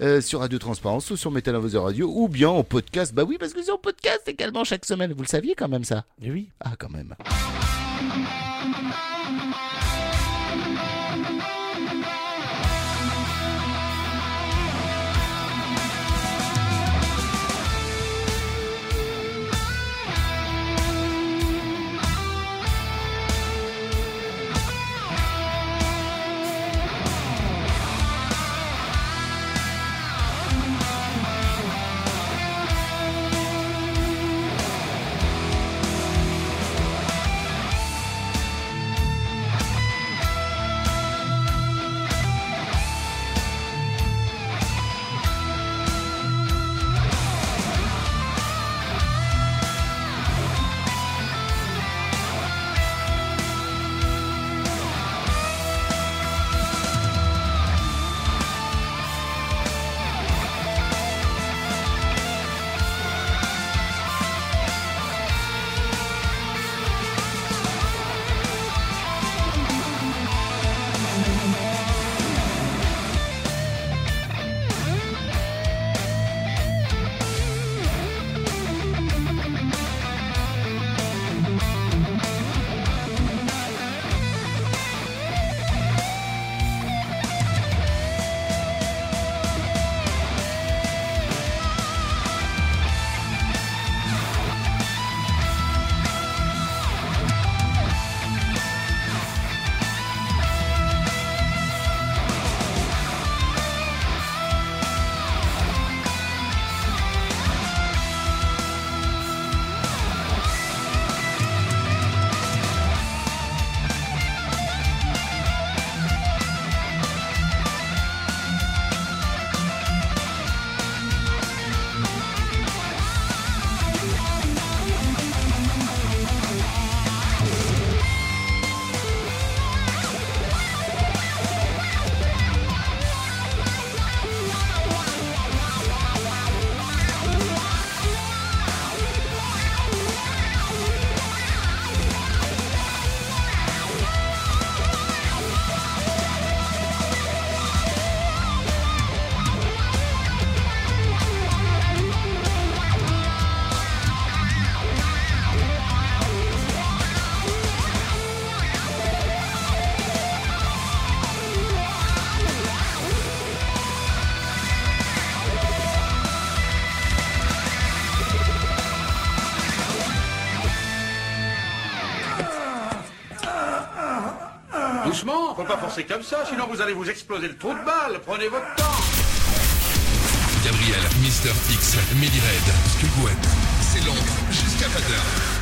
euh, sur Radio Transparence ou sur Metal Invasion Radio ou bien en podcast. Bah oui, parce que podcast également chaque semaine. Vous le saviez quand même ça? Et oui. Ah, quand même. forcer comme ça, sinon vous allez vous exploser le trou de balle. Prenez votre temps. Gabriel, Mister X, Millie Red, Skull c'est long jusqu'à 20h.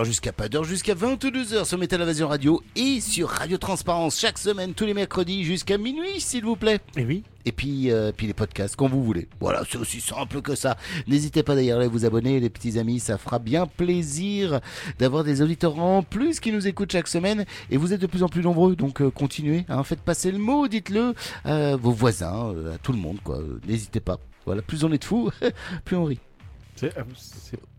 jusqu'à pas d'heure, jusqu'à 22h sur Métal Invasion Radio et sur Radio Transparence chaque semaine, tous les mercredis jusqu'à minuit, s'il vous plaît. Et oui. Et puis, euh, puis les podcasts, quand vous voulez. Voilà, c'est aussi simple que ça. N'hésitez pas d'ailleurs à vous abonner, les petits amis, ça fera bien plaisir d'avoir des auditeurs en plus qui nous écoutent chaque semaine. Et vous êtes de plus en plus nombreux, donc euh, continuez. Hein. Faites passer le mot, dites-le à vos voisins, euh, à tout le monde, quoi. N'hésitez pas. Voilà, plus on est de fous, (laughs) plus on rit. C'est euh,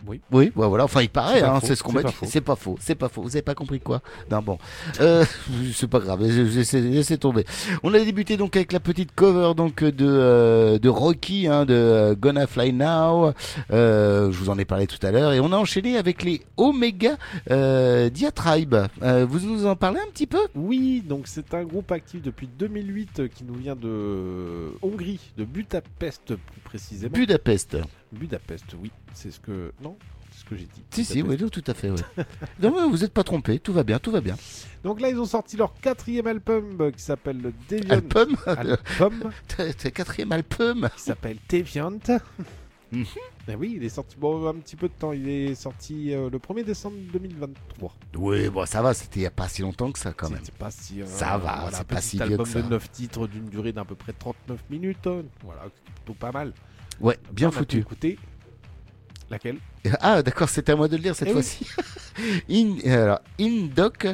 oui. Oui, bah voilà, enfin il paraît, C'est hein, faux, c'est ce qu'on c'est m'a dit. faux. C'est pas faux, c'est pas faux. Vous avez pas compris quoi Non, bon. Euh, (laughs) c'est pas grave, laissez, laissez tomber. On a débuté donc avec la petite cover donc de, euh, de Rocky, hein, de euh, Gonna Fly Now. Euh, je vous en ai parlé tout à l'heure. Et on a enchaîné avec les Omega euh, Diatribe. Euh, vous nous en parlez un petit peu? Oui, donc c'est un groupe actif depuis 2008 euh, qui nous vient de Hongrie, de Budapest plus précisément. Budapest. Budapest, oui, c'est ce que non, c'est ce que j'ai dit. Si, si, oui, tout à fait, oui. (laughs) non, mais vous n'êtes pas trompé, tout va bien, tout va bien. Donc là, ils ont sorti leur quatrième album euh, qui s'appelle le Deviant. Album (laughs) Album (laughs) quatrième album qui s'appelle Deviant. Eh oui, il est sorti bon, un petit peu de temps. Il est sorti euh, le 1er décembre 2023. Oui, bon, ça va, c'était il n'y a pas si longtemps que ça quand même. Pas si. euh, Ça va, voilà, c'est pas si vieux album que ça. de 9 titres d'une durée d'à peu près 39 minutes. euh, Voilà, c'est plutôt pas mal. Ouais, bien foutu. écouter. Laquel. Ah, d'accord, c'était à moi de le dire cette Eh oui. fois-ci. (laughs) In, alors, Indoc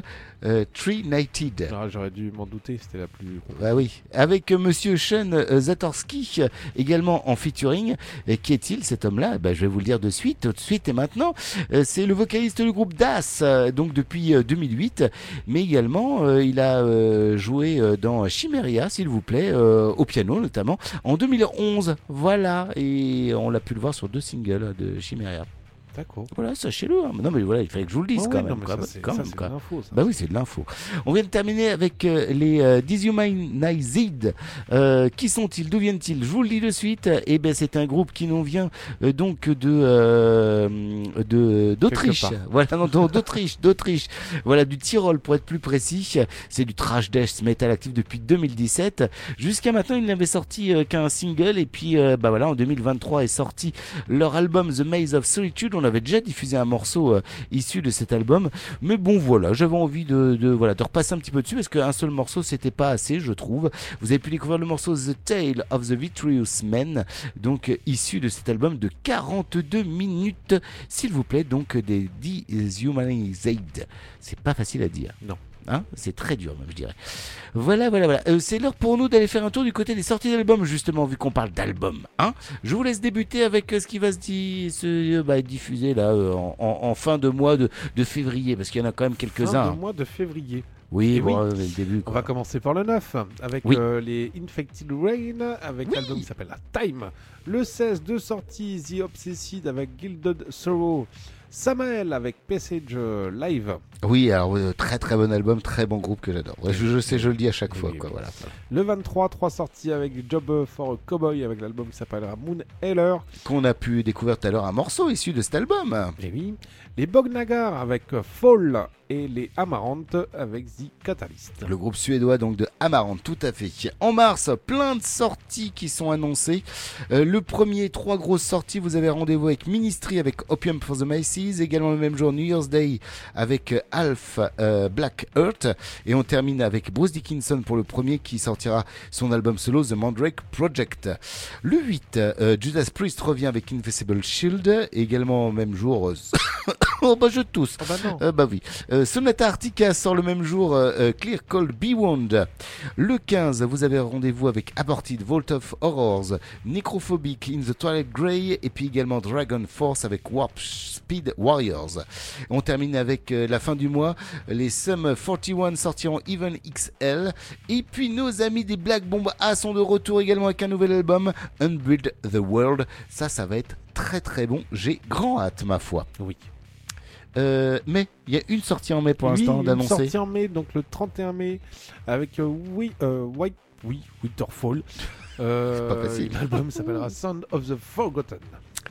euh, Tree Nighted. Ah, J'aurais dû m'en douter, c'était la plus. Bah oui, avec euh, Monsieur Sean euh, Zatorski euh, également en featuring. Et qui est-il cet homme-là? Bah, Je vais vous le dire de suite, tout de suite et maintenant. C'est le vocaliste du groupe Das, donc depuis euh, 2008, mais également il a joué dans Chimeria, s'il vous plaît, au piano notamment, en 2011. Voilà, et on l'a pu le voir sur deux singles de Chimeria. D'accord. Voilà, sachez-le. hein. Non, mais voilà, il fallait que je vous le dise Oh quand oui, même. non, ça, quand ça, même, quoi. de l'info, ça. Bah oui, c'est de l'info. On vient de terminer avec euh, les euh, Dishumanized. Euh, qui sont-ils D'où viennent-ils? Je vous le dis de suite. Eh ben, c'est un groupe qui nous vient euh, donc de de d'Autriche. Voilà, d'Autriche, (laughs) d'Autriche. Voilà, du Tyrol pour être plus précis. C'est du trash death metal actif depuis 2017. Jusqu'à maintenant, ils n'avaient sorti qu'un single et puis bah voilà, en 2023 est sorti leur album The Maze of Solitude. On avait déjà diffusé un morceau euh, issu de cet album, mais bon voilà, j'avais envie de, de voilà de repasser un petit peu dessus parce qu'un seul morceau c'était pas assez, je trouve. Vous avez pu découvrir le morceau The Tale of the Vitreous Man, donc euh, issu de cet album de 42 minutes, s'il vous plaît, donc des Dehumanized. C'est pas facile à dire. Non. Hein c'est très dur, même, je dirais. Voilà, voilà, voilà. Euh, c'est l'heure pour nous d'aller faire un tour du côté des sorties d'albums, justement, vu qu'on parle d'albums. Hein je vous laisse débuter avec euh, ce qui va se, di- se euh, bah, diffuser là euh, en, en- en fin de mois de, de février, parce qu'il y en a quand même Fin quelques-uns. de mois de février. Oui, Et bon, oui. euh, le début. On va commencer par le 9 avec Oui. euh, les Infected Rain avec l'album qui s'appelle La Time. Le 16 de sortie The Obsessed avec Gilded Sorrow. Samael avec Passage Live. Oui, alors euh, très très bon album, très bon groupe que j'adore. Ouais, je, je sais, je le dis à chaque Oui, fois. oui, Quoi, oui. voilà. Le 23, 3 sorties avec Job for a Cowboy avec l'album qui s'appellera Moon Heller. Qu'on a pu découvrir tout à l'heure un morceau issu de cet album. Et oui. Les Bognagar avec euh, Fall et les Amaranth avec The Catalyst. Le groupe suédois donc de Amarante, tout à fait. En mars, plein de sorties qui sont annoncées. Euh, le premier, trois grosses sorties. Vous avez rendez-vous avec Ministry, avec Opium for the Également le même jour, New Year's Day avec euh, Alf euh, Black Earth. Et on termine avec Bruce Dickinson pour le premier qui sortira son album solo The Mandrake Project. Le 8, euh, Judas Priest revient avec Invisible Shield. Et également au même jour... (coughs) oh bah je tousse. Oh bah non. Euh, bah oui. Sonata Arctica sort le même jour Clear Cold Beyond. Le 15, vous avez rendez-vous avec Aborted, Vault of Horrors, Necrophobic, In the Twilight Grey et puis également Dragon Force avec Warp Speed Warriors. On termine avec euh, la fin du mois, les Sum 41 sortiront Even XL et puis nos amis des Black Bomb A sont de retour également avec un nouvel album, Unbuild the World. Ça, ça va être très très bon. J'ai grand hâte, ma foi. Oui. Euh, mais il y a une sortie en mai pour Oui, l'instant une d'annoncer. sortie en mai, donc le 31 mai, avec euh, oui, euh, White, oui, Winterfall. (laughs) Euh, pas facile. L'album s'appellera Sound of the Forgotten.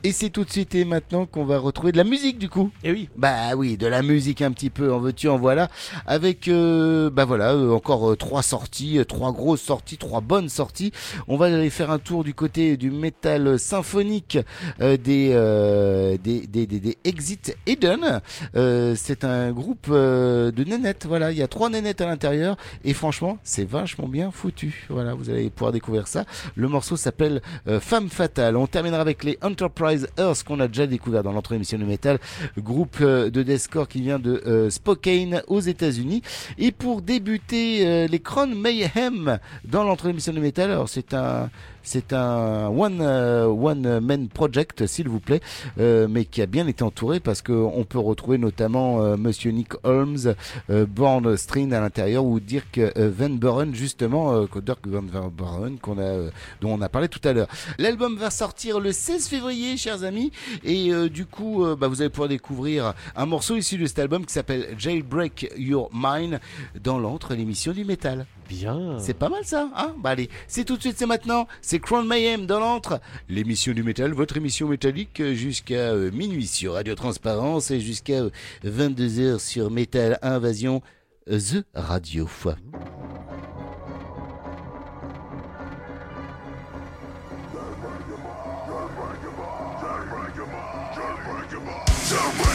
Et c'est tout de suite et maintenant qu'on va retrouver de la musique du coup. Et oui. Bah oui, de la musique un petit peu, en veux-tu, en voilà. Avec, euh, bah voilà, euh, encore euh, trois sorties, euh, trois grosses sorties, trois bonnes sorties. On va aller faire un tour du côté du métal symphonique euh, des, euh, des, des, des, des Exit Eden. Euh, c'est un groupe euh, de nénettes, voilà, il y a trois nénettes à l'intérieur et franchement, c'est vachement bien foutu. Voilà, vous allez pouvoir découvrir ça. Le morceau s'appelle euh, Femme Fatale. On terminera avec les Enterprise Enterprise Earth qu'on a déjà découvert dans l'entre émission de métal, groupe euh, de deathcore qui vient de euh, Spokane aux États-Unis. Et pour débuter euh, les Crown Mayhem dans l'entre émission de métal, alors c'est un c'est un one one man project, s'il vous plaît, mais qui a bien été entouré parce qu'on peut retrouver notamment Monsieur Nick Holmes, Born String à l'intérieur ou Dirk Van Buren justement, que Dirk Van Buren qu'on a, dont on a parlé tout à l'heure. L'album va sortir le 16 février, chers amis, et euh, du coup, euh, bah, vous allez pouvoir découvrir un morceau issu de cet album qui s'appelle Jailbreak Your Mind dans l'entre l'émission du métal. Bien. C'est pas mal ça, hein? Bah allez, c'est tout de suite, c'est maintenant, c'est Crown Mayhem dans l'entre, l'émission du métal, votre émission métallique jusqu'à euh, minuit sur Radio Transparence et jusqu'à 22h sur Metal Invasion, The Radio.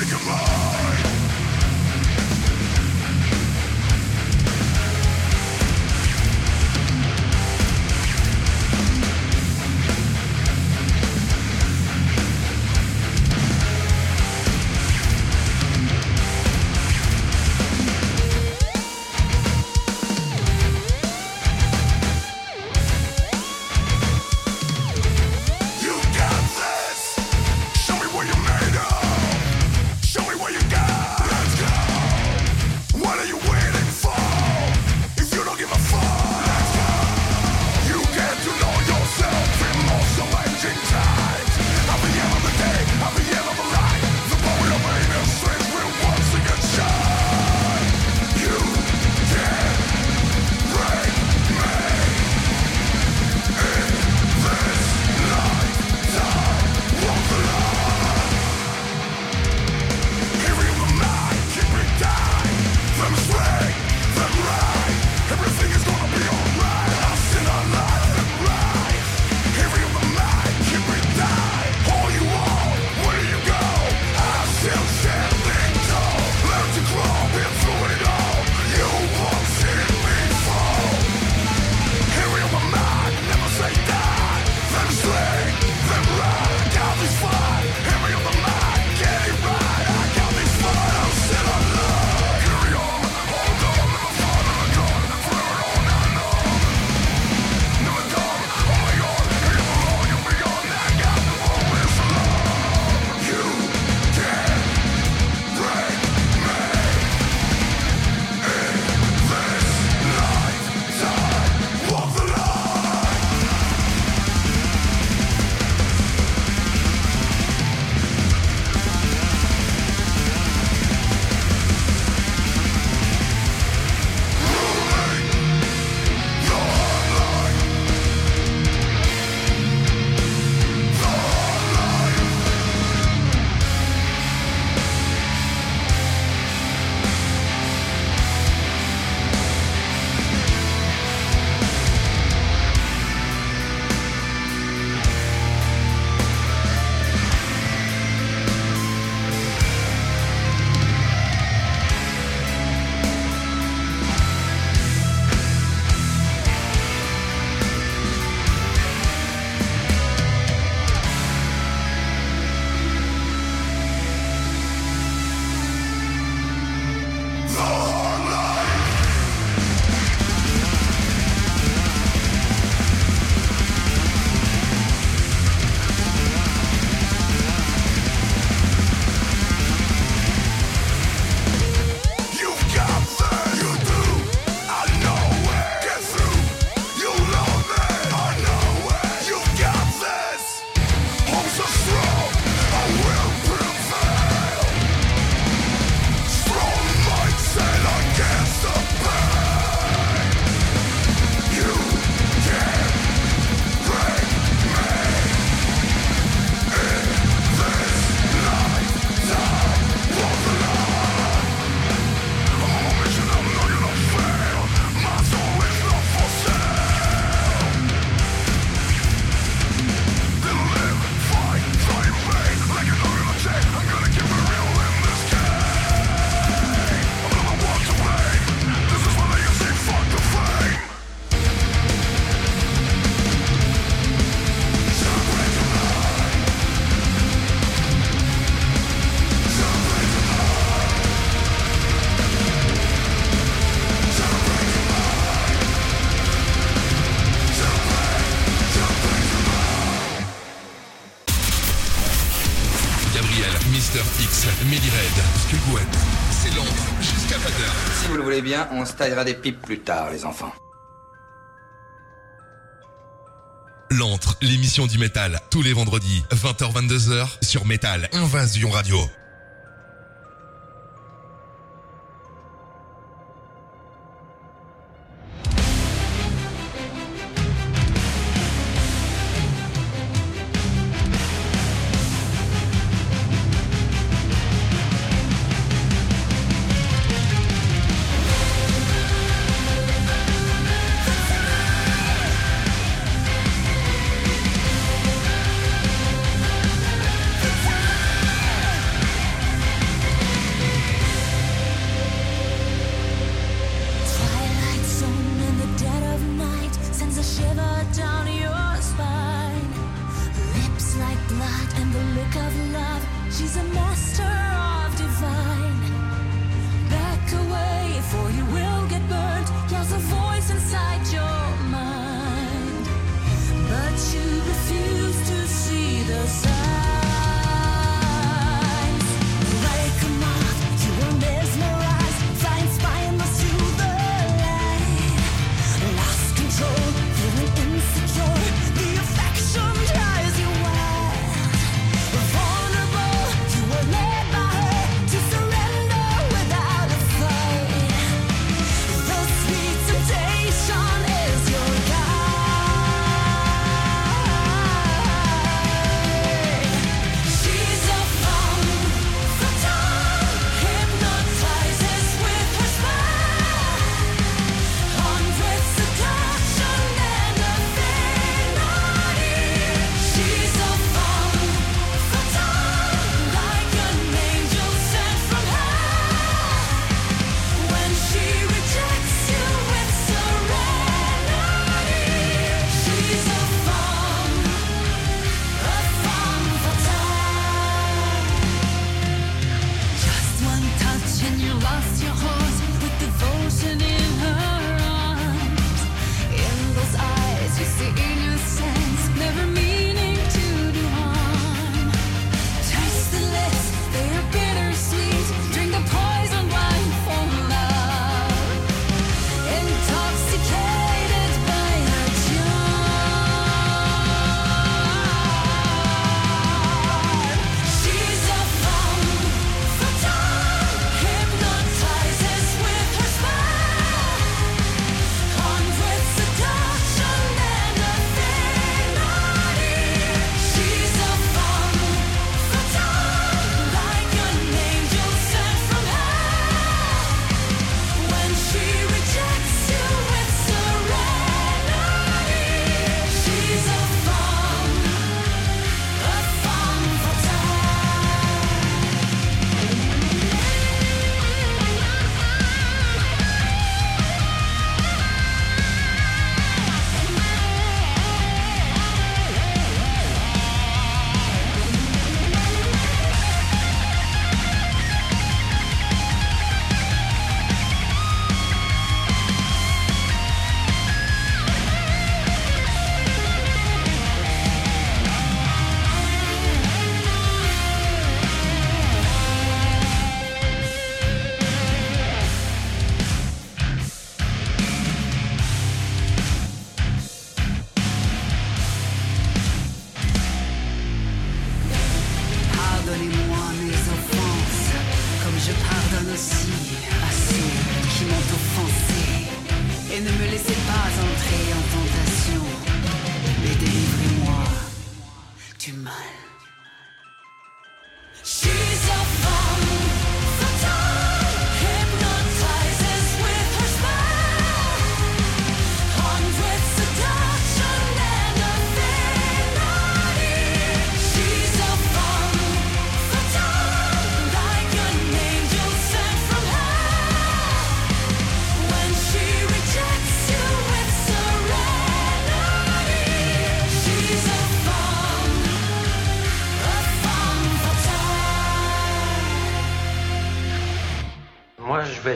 Jailbreak on se des pipes plus tard, les enfants. L'entre, l'émission du métal, tous les vendredis, 20h-22h, sur Métal Invasion Radio.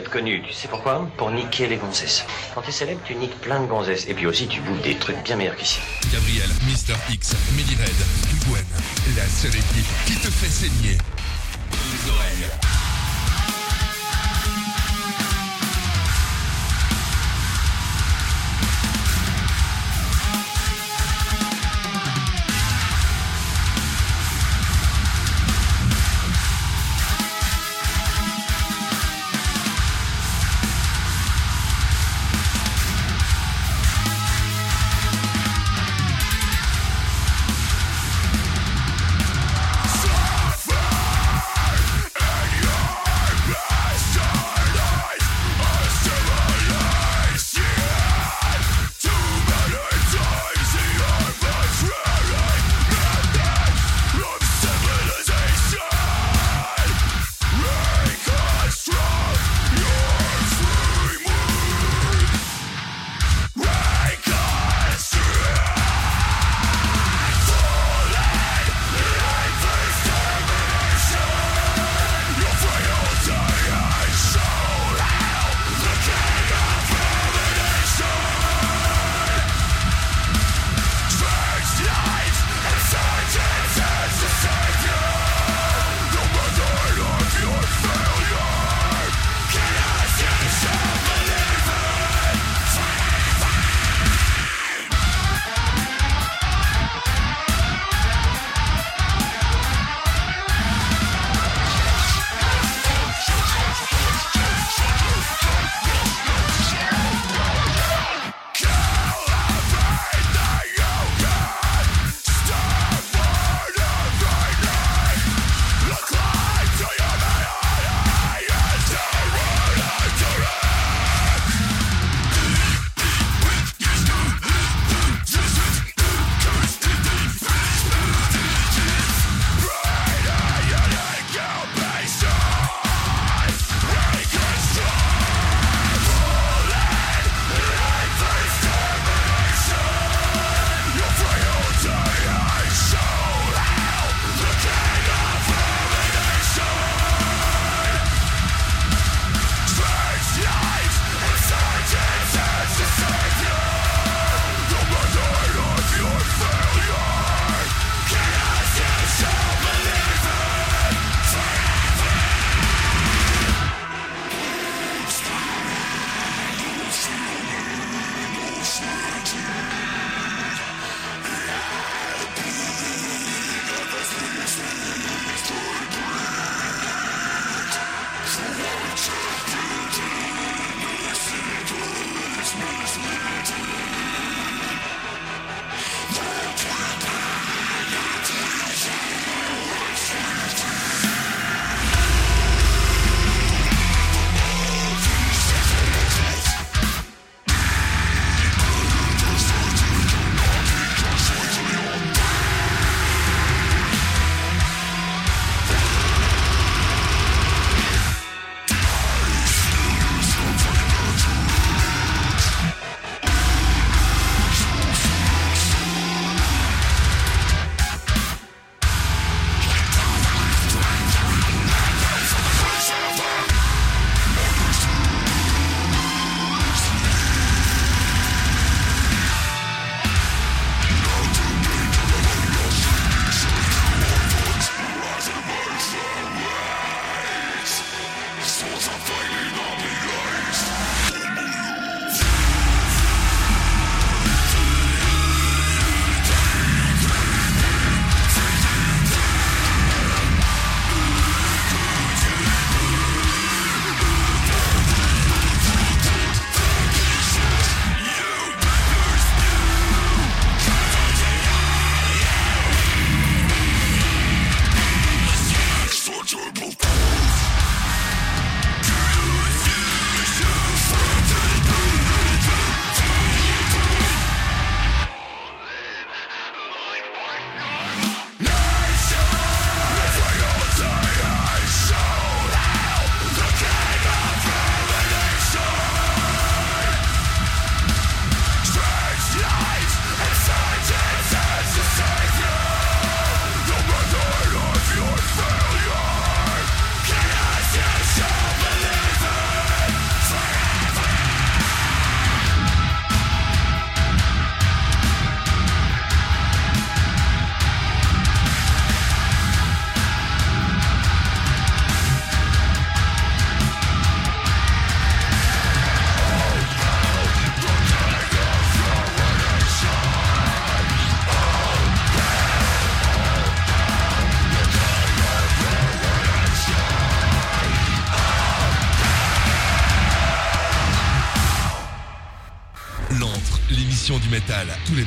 connu. Tu sais pourquoi Pour niquer les gonzesses. Quand t'es célèbre, tu niques plein de gonzesses. Et puis aussi, tu bouffes des trucs bien meilleurs qu'ici. Gabriel, Mister X, Millie Red, Gwen, la seule équipe qui te fait saigner.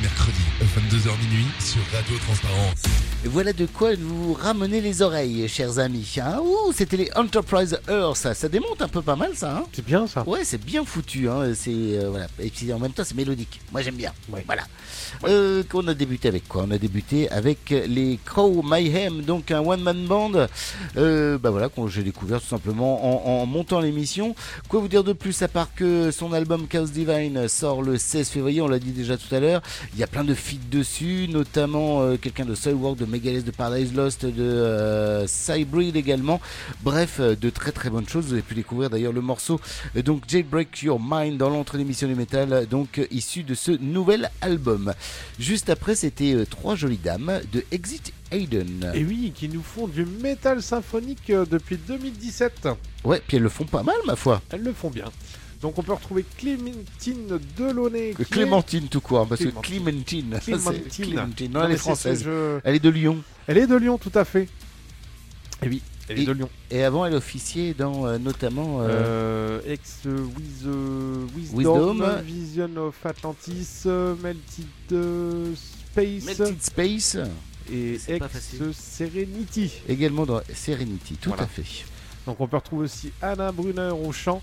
Mercredis, 22h minuit, sur Radio Transparence. Voilà de quoi vous ramener les oreilles, chers amis. Hein Ouh, c'était les Enterprise Earth, ça, ça démonte un peu pas mal ça. Hein c'est bien ça. Ouais, c'est bien foutu. Hein. C'est euh, voilà. Et puis en même temps, c'est mélodique. Moi, j'aime bien. Voilà. Euh, qu'on a débuté avec quoi? On a débuté avec les Crow Mayhem, donc un one man band. Euh, bah voilà, que j'ai découvert tout simplement en, en montant l'émission. Quoi vous dire de plus à part que son album Chaos Divine sort le 16 février. On l'a dit déjà tout à l'heure. Il y a plein de feats dessus, notamment quelqu'un de Soilwork, de Megadeth, de Paradise Lost, de euh, Cybrid également. Bref, euh, de très très bonnes choses. Vous avez pu découvrir d'ailleurs le morceau euh, donc Jailbreak Your Mind dans l'entrée d'émission du métal, donc issu de ce nouvel album. Juste après, c'était Trois jolies dames de Exit Aiden. Et oui, qui nous font du métal symphonique depuis 2017. Ouais, puis elles le font pas mal, ma foi. Elles le font bien. Donc on peut retrouver Clémentine Delaunay. qui est- Clémentine tout court, parce Clémentine. que Clémentine, Clémentine. Clémentine. Non, Non, elle est française. Elle est de Lyon. Elle est de Lyon, tout à fait. Et oui, elle est Et- de Lyon. Et avant, elle officiait dans euh, notamment. euh, Euh, ex with, Wisdom, Wisdom. Vision of Atlantis, euh, Melted euh, Space, Melted Space. et ex. Serenity. Également dans Serenity, tout Voilà. à fait. Donc on peut retrouver aussi Anna Brunner au chant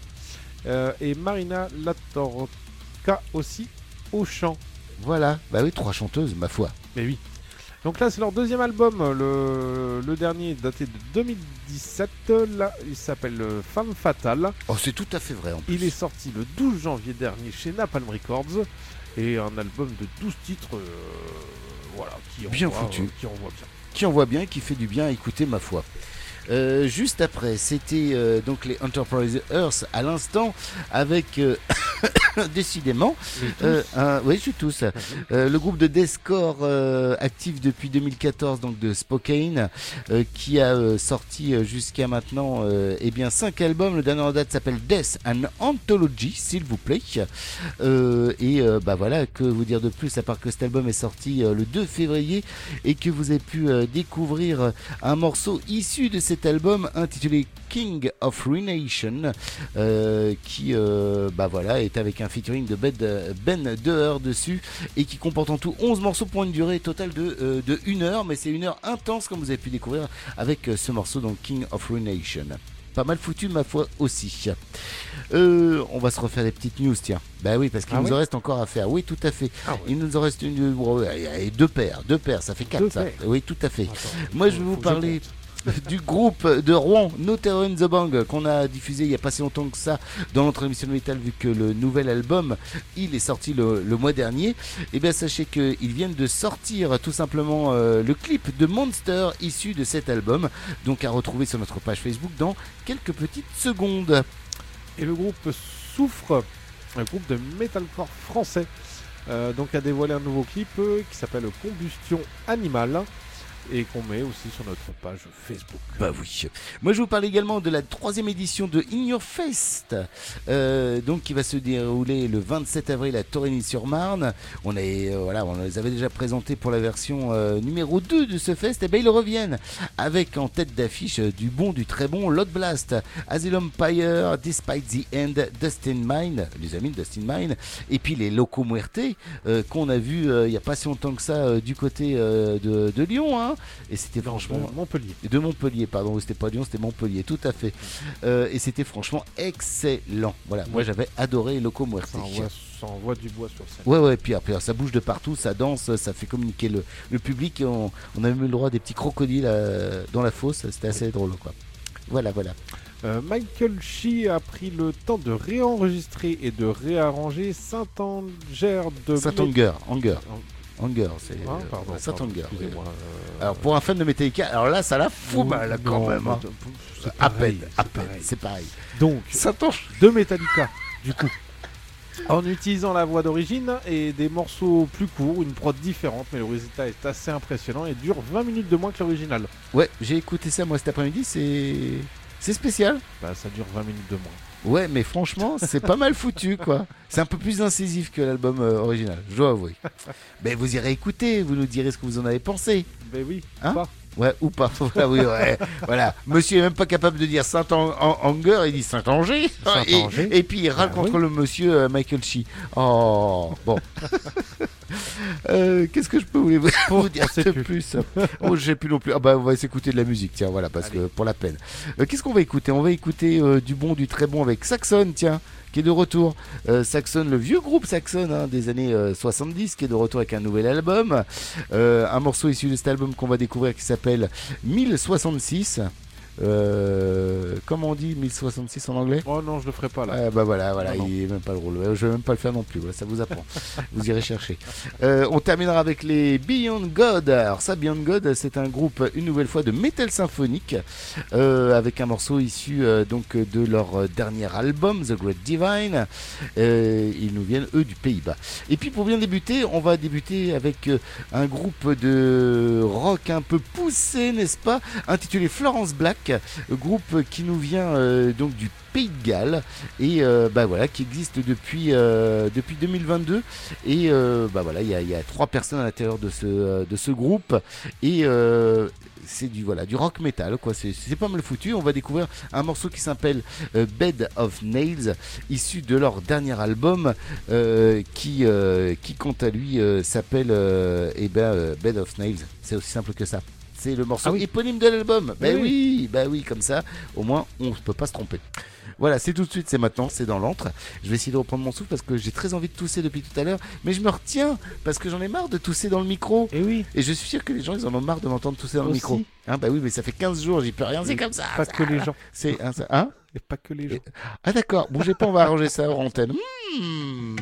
euh, et Marina Latorca aussi au chant. Voilà, bah oui, trois chanteuses, ma foi. Mais oui. Donc là, c'est leur deuxième album. Le, le dernier est daté de 2017. Là, il s'appelle euh, Femme Fatale. Oh, c'est tout à fait vrai. En plus. Il est sorti le 12 janvier dernier chez Napalm Records. Et un album de 12 titres. euh, voilà, qui Bien envoie, foutu. euh, qui envoie bien. Qui en voit bien, qui fait du bien à écouter, ma foi. Euh, juste après, c'était euh, donc les Enterprise Earth à l'instant avec euh, (coughs) décidément, Oui, tous. un- oui, je suis tous. Euh, le groupe de Deathcore actif depuis 2014, donc de Spokane, qui a sorti jusqu'à maintenant eh bien cinq albums. Le dernier en date s'appelle Death and Anthology, s'il vous plaît. Et bah voilà, que vous dire de plus à part que cet album est sorti le 2 février et que vous avez pu découvrir un morceau issu de cet album intitulé King of Ruination euh, qui euh, bah voilà est avec un featuring de Ben, ben Deher dessus et qui comporte en tout 11 morceaux pour une durée totale de, euh, de 1 heure mais c'est une heure intense comme vous avez pu découvrir avec ce morceau donc King of Ruination. Pas mal foutu ma foi aussi. On va se refaire des petites news tiens. Bah oui parce qu'il Ah nous en reste encore à faire. Oui tout à fait. Ah il nous en reste une deux paires deux paires ça fait quatre ça. oui tout à fait. Attends, moi je vais vous parler. (laughs) du groupe de Rouen, No Terror in the Bang, qu'on a diffusé il n'y a pas si longtemps que ça dans notre émission de métal, vu que le nouvel album, il est sorti le, mois dernier. Et bien sachez qu'ils viennent de sortir tout simplement euh, le clip de Monster issu de cet album, donc à retrouver sur notre page Facebook dans quelques petites secondes. Et le groupe Souffre, un groupe de metalcore français, euh, donc a dévoilé un nouveau clip euh, qui s'appelle Combustion Animale et qu'on met aussi sur notre page Facebook. Bah oui. Moi, je vous parle également de la troisième édition de In Your Fest, euh, donc qui va se dérouler le 27 avril à Torigny-sur-Marne. Euh, on les avait déjà présentés pour la version euh, numéro 2 de ce fest. Et ben ils reviennent avec en tête d'affiche euh, du bon, du très bon Lot Blast, Asylum Pyre, Despite the End, Dustin Mine, les amis de Dustin Mine, et puis les Loco Muerte qu'on a vu il y a pas si longtemps que ça du côté de, de Lyon, hein. Et c'était franchement de Montpellier. de Montpellier, pardon, c'était pas Lyon, c'était Montpellier, tout à fait. Euh, et c'était franchement excellent. Voilà, moi j'avais adoré Loco Muerte. Ça envoie, du bois sur scène. Ouais, ouais, puis après ça bouge de partout, ça danse, ça fait communiquer le, le public. Et on, on a même eu le droit à des petits crocodiles euh, dans la fosse, c'était assez drôle quoi. Voilà, voilà. Euh, Michael Shee a pris le temps de réenregistrer et de réarranger Saint-Anger de Saint-Anger, Anger. Anger, c'est Ah, euh, pardon, Saint-Anger. pardon, euh, Alors pour un fan de Metallica, alors là ça la fout mal quand non, même. hein. À peine, à peine, c'est pareil. Donc, Saint-Anger. de Metallica, du coup. En utilisant la voix d'origine et des morceaux plus courts, une prod différente, mais le résultat est assez impressionnant et dure 20 minutes de moins que l'original. Ouais, j'ai écouté ça moi cet après-midi, c'est c'est spécial. Bah, ça dure 20 minutes de moins. Ouais, mais franchement, c'est pas mal foutu, quoi. C'est un peu plus incisif que l'album euh, original, je dois avouer. Mais vous irez écouter, vous nous direz ce que vous en avez pensé. Ben oui, Hein pas. Ouais, ou pas. (laughs) Voilà, oui, ouais. voilà. Monsieur est même pas capable de dire Saint-Anger, il dit Saint-Angers. Saint-Angers. Et, et puis il râle Ah, contre oui. le monsieur euh, Michael Shee. Oh, bon. (laughs) Euh, Qu'est-ce que je peux vous, vous dire de plus. plus Oh, j'ai plus non plus. Ah bah, on va s'écouter de la musique, tiens, voilà, parce que pour la peine. Euh, Qu'est-ce qu'on va écouter? On va écouter euh, du bon, du très bon avec Saxon, tiens, qui est de retour. Euh, Saxon, le vieux groupe Saxon hein, des années euh, 70, qui est de retour avec un nouvel album. Euh, un morceau issu de cet album qu'on va découvrir qui s'appelle 1066. Euh, comment on dit 1066 en anglais? Oh non, je le ferai pas là. Ouais, bah voilà, voilà, Non, non. il est même pas le rôle. Je vais même pas le faire non plus. Voilà, ça vous apprend. (laughs) vous irez chercher. Euh, on terminera avec les Beyond God. Alors ça, Beyond God, c'est un groupe une nouvelle fois de metal symphonique euh, avec un morceau issu euh, donc de leur dernier album, The Great Divine. Ils nous viennent eux du Pays-Bas. Et puis pour bien débuter, on va débuter avec un groupe de rock un peu poussé, n'est-ce pas, intitulé Florence Black, groupe qui nous vient euh, donc du Pays de Galles et euh, bah voilà qui existe depuis euh, depuis 2022 et bah voilà il y a, trois personnes à l'intérieur de ce de ce groupe et c'est du voilà du rock metal quoi. C'est pas mal foutu. On va découvrir un morceau qui s'appelle Bed of Nails issu de leur dernier album qui qui quant à lui s'appelle eh ben Bed of Nails. C'est aussi simple que ça c'est le morceau Ah oui. éponyme de l'album. Ben Oui, oui, bah oui, comme ça, au moins, on ne peut pas se tromper. Voilà, c'est tout de suite, c'est maintenant, c'est dans l'antre. Je vais essayer de reprendre mon souffle parce que j'ai très envie de tousser depuis tout à l'heure, mais je me retiens parce que j'en ai marre de tousser dans le micro. Et oui. Et je suis sûr que les gens, ils en ont marre de m'entendre tousser dans le micro. Hein, bah oui, mais ça fait 15 jours, j'y peux rien, c'est comme ça. Pas ça. que les gens. C'est hein, ça- hein Et pas que les gens. Ah d'accord, bougez pas, on va arranger ça hors antenne. Hmm.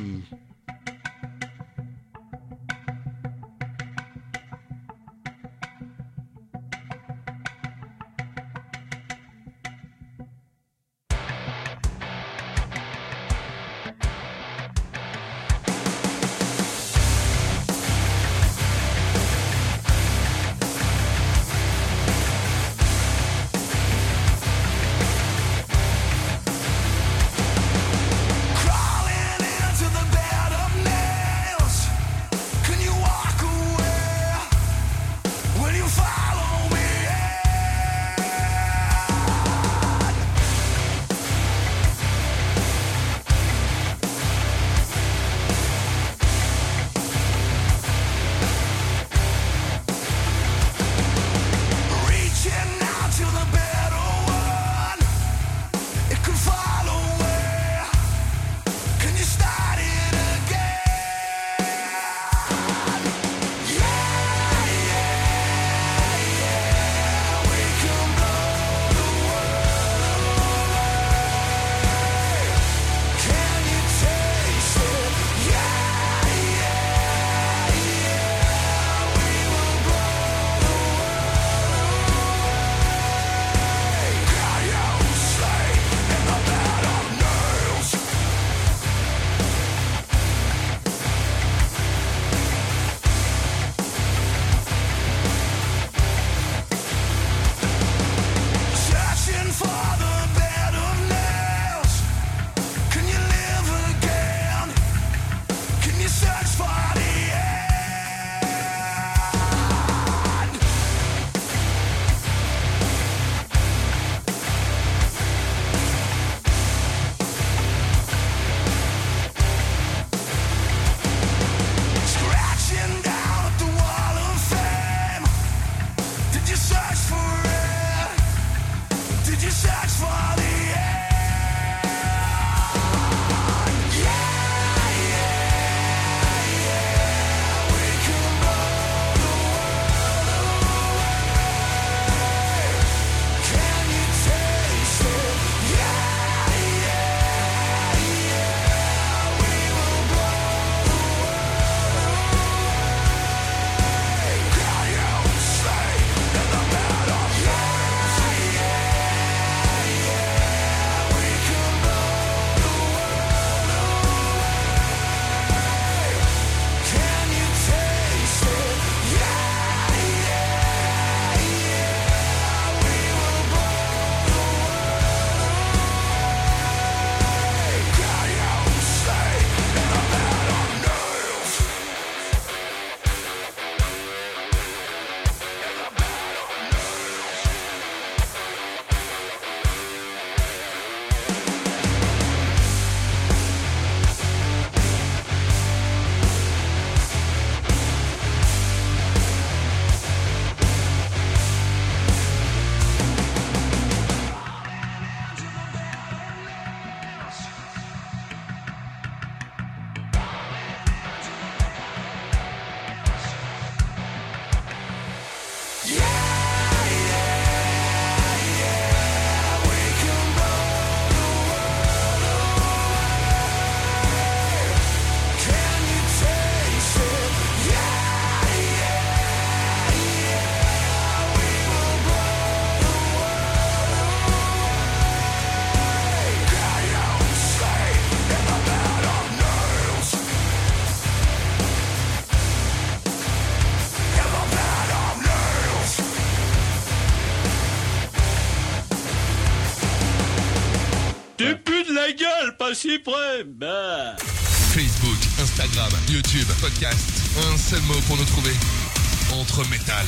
suprême. Ben. Facebook, Instagram, YouTube, podcast. Un seul mot pour nous trouver. Entre métal.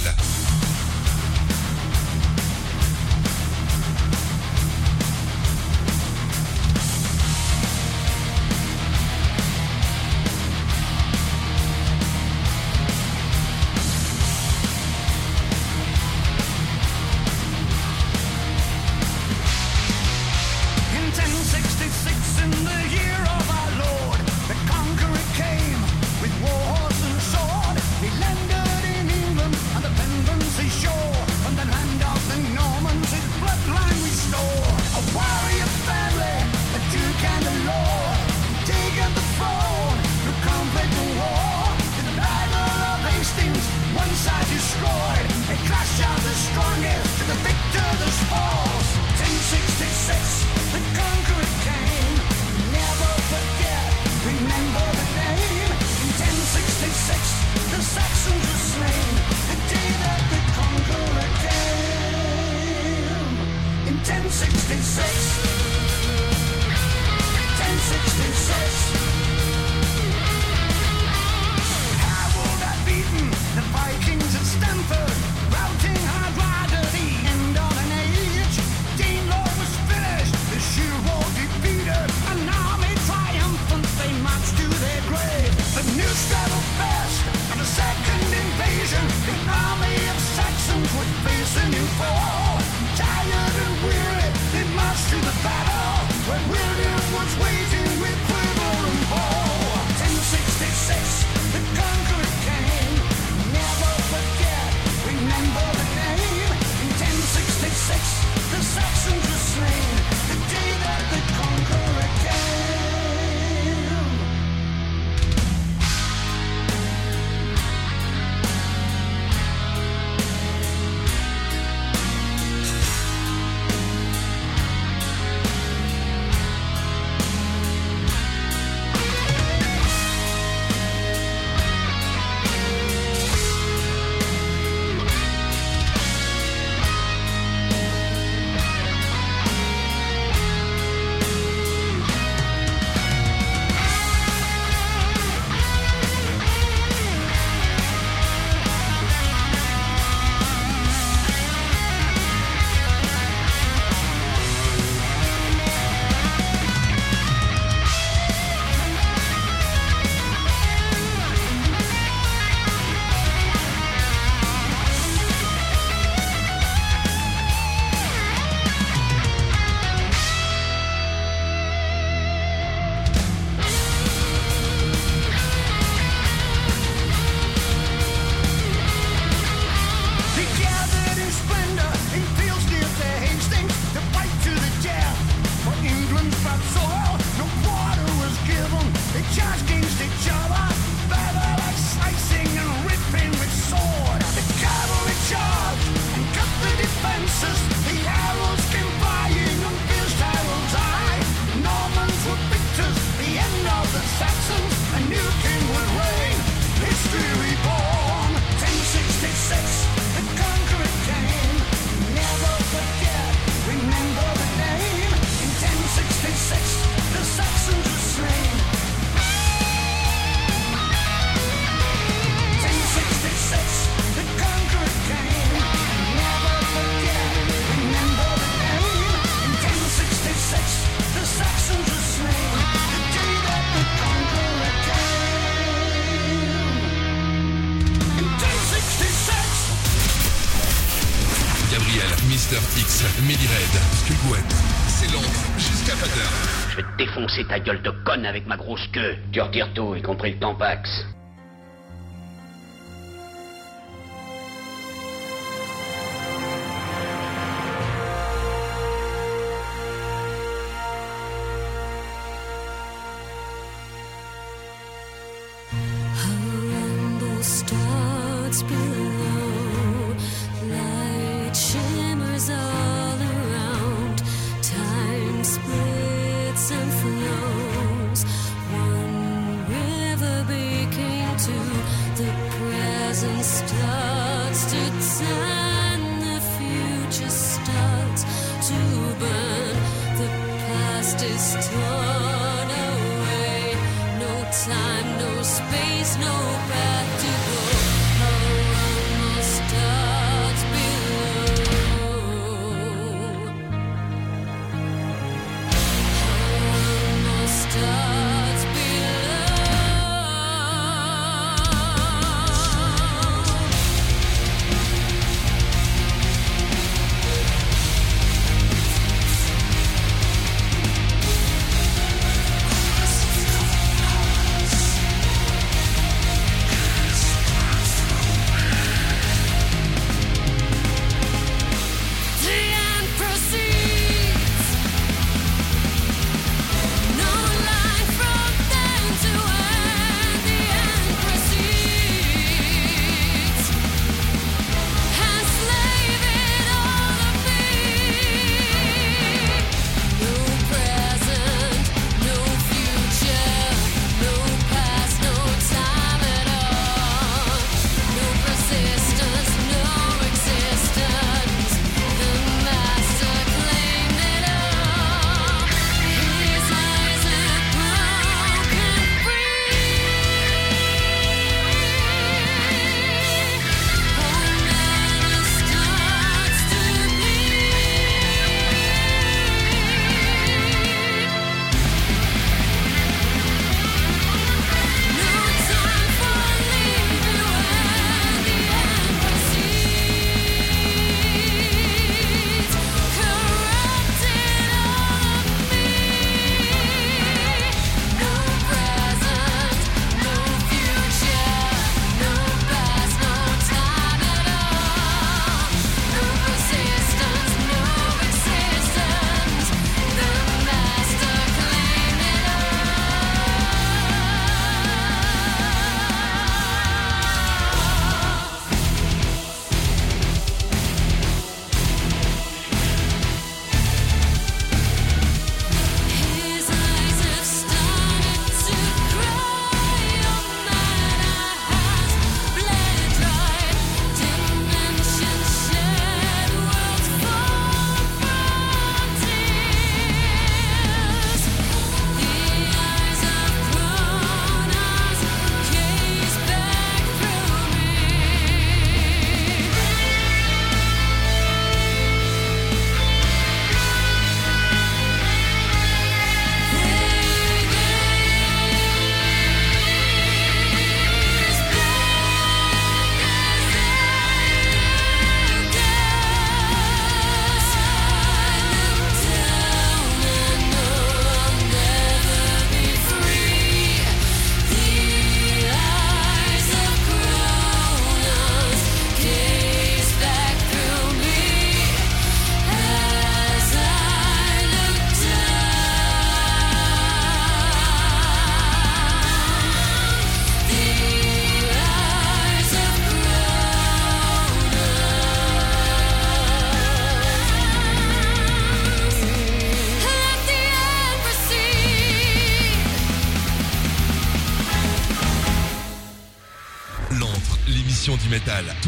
ta gueule de conne avec ma grosse queue. Tu retires tout, y compris le tampax.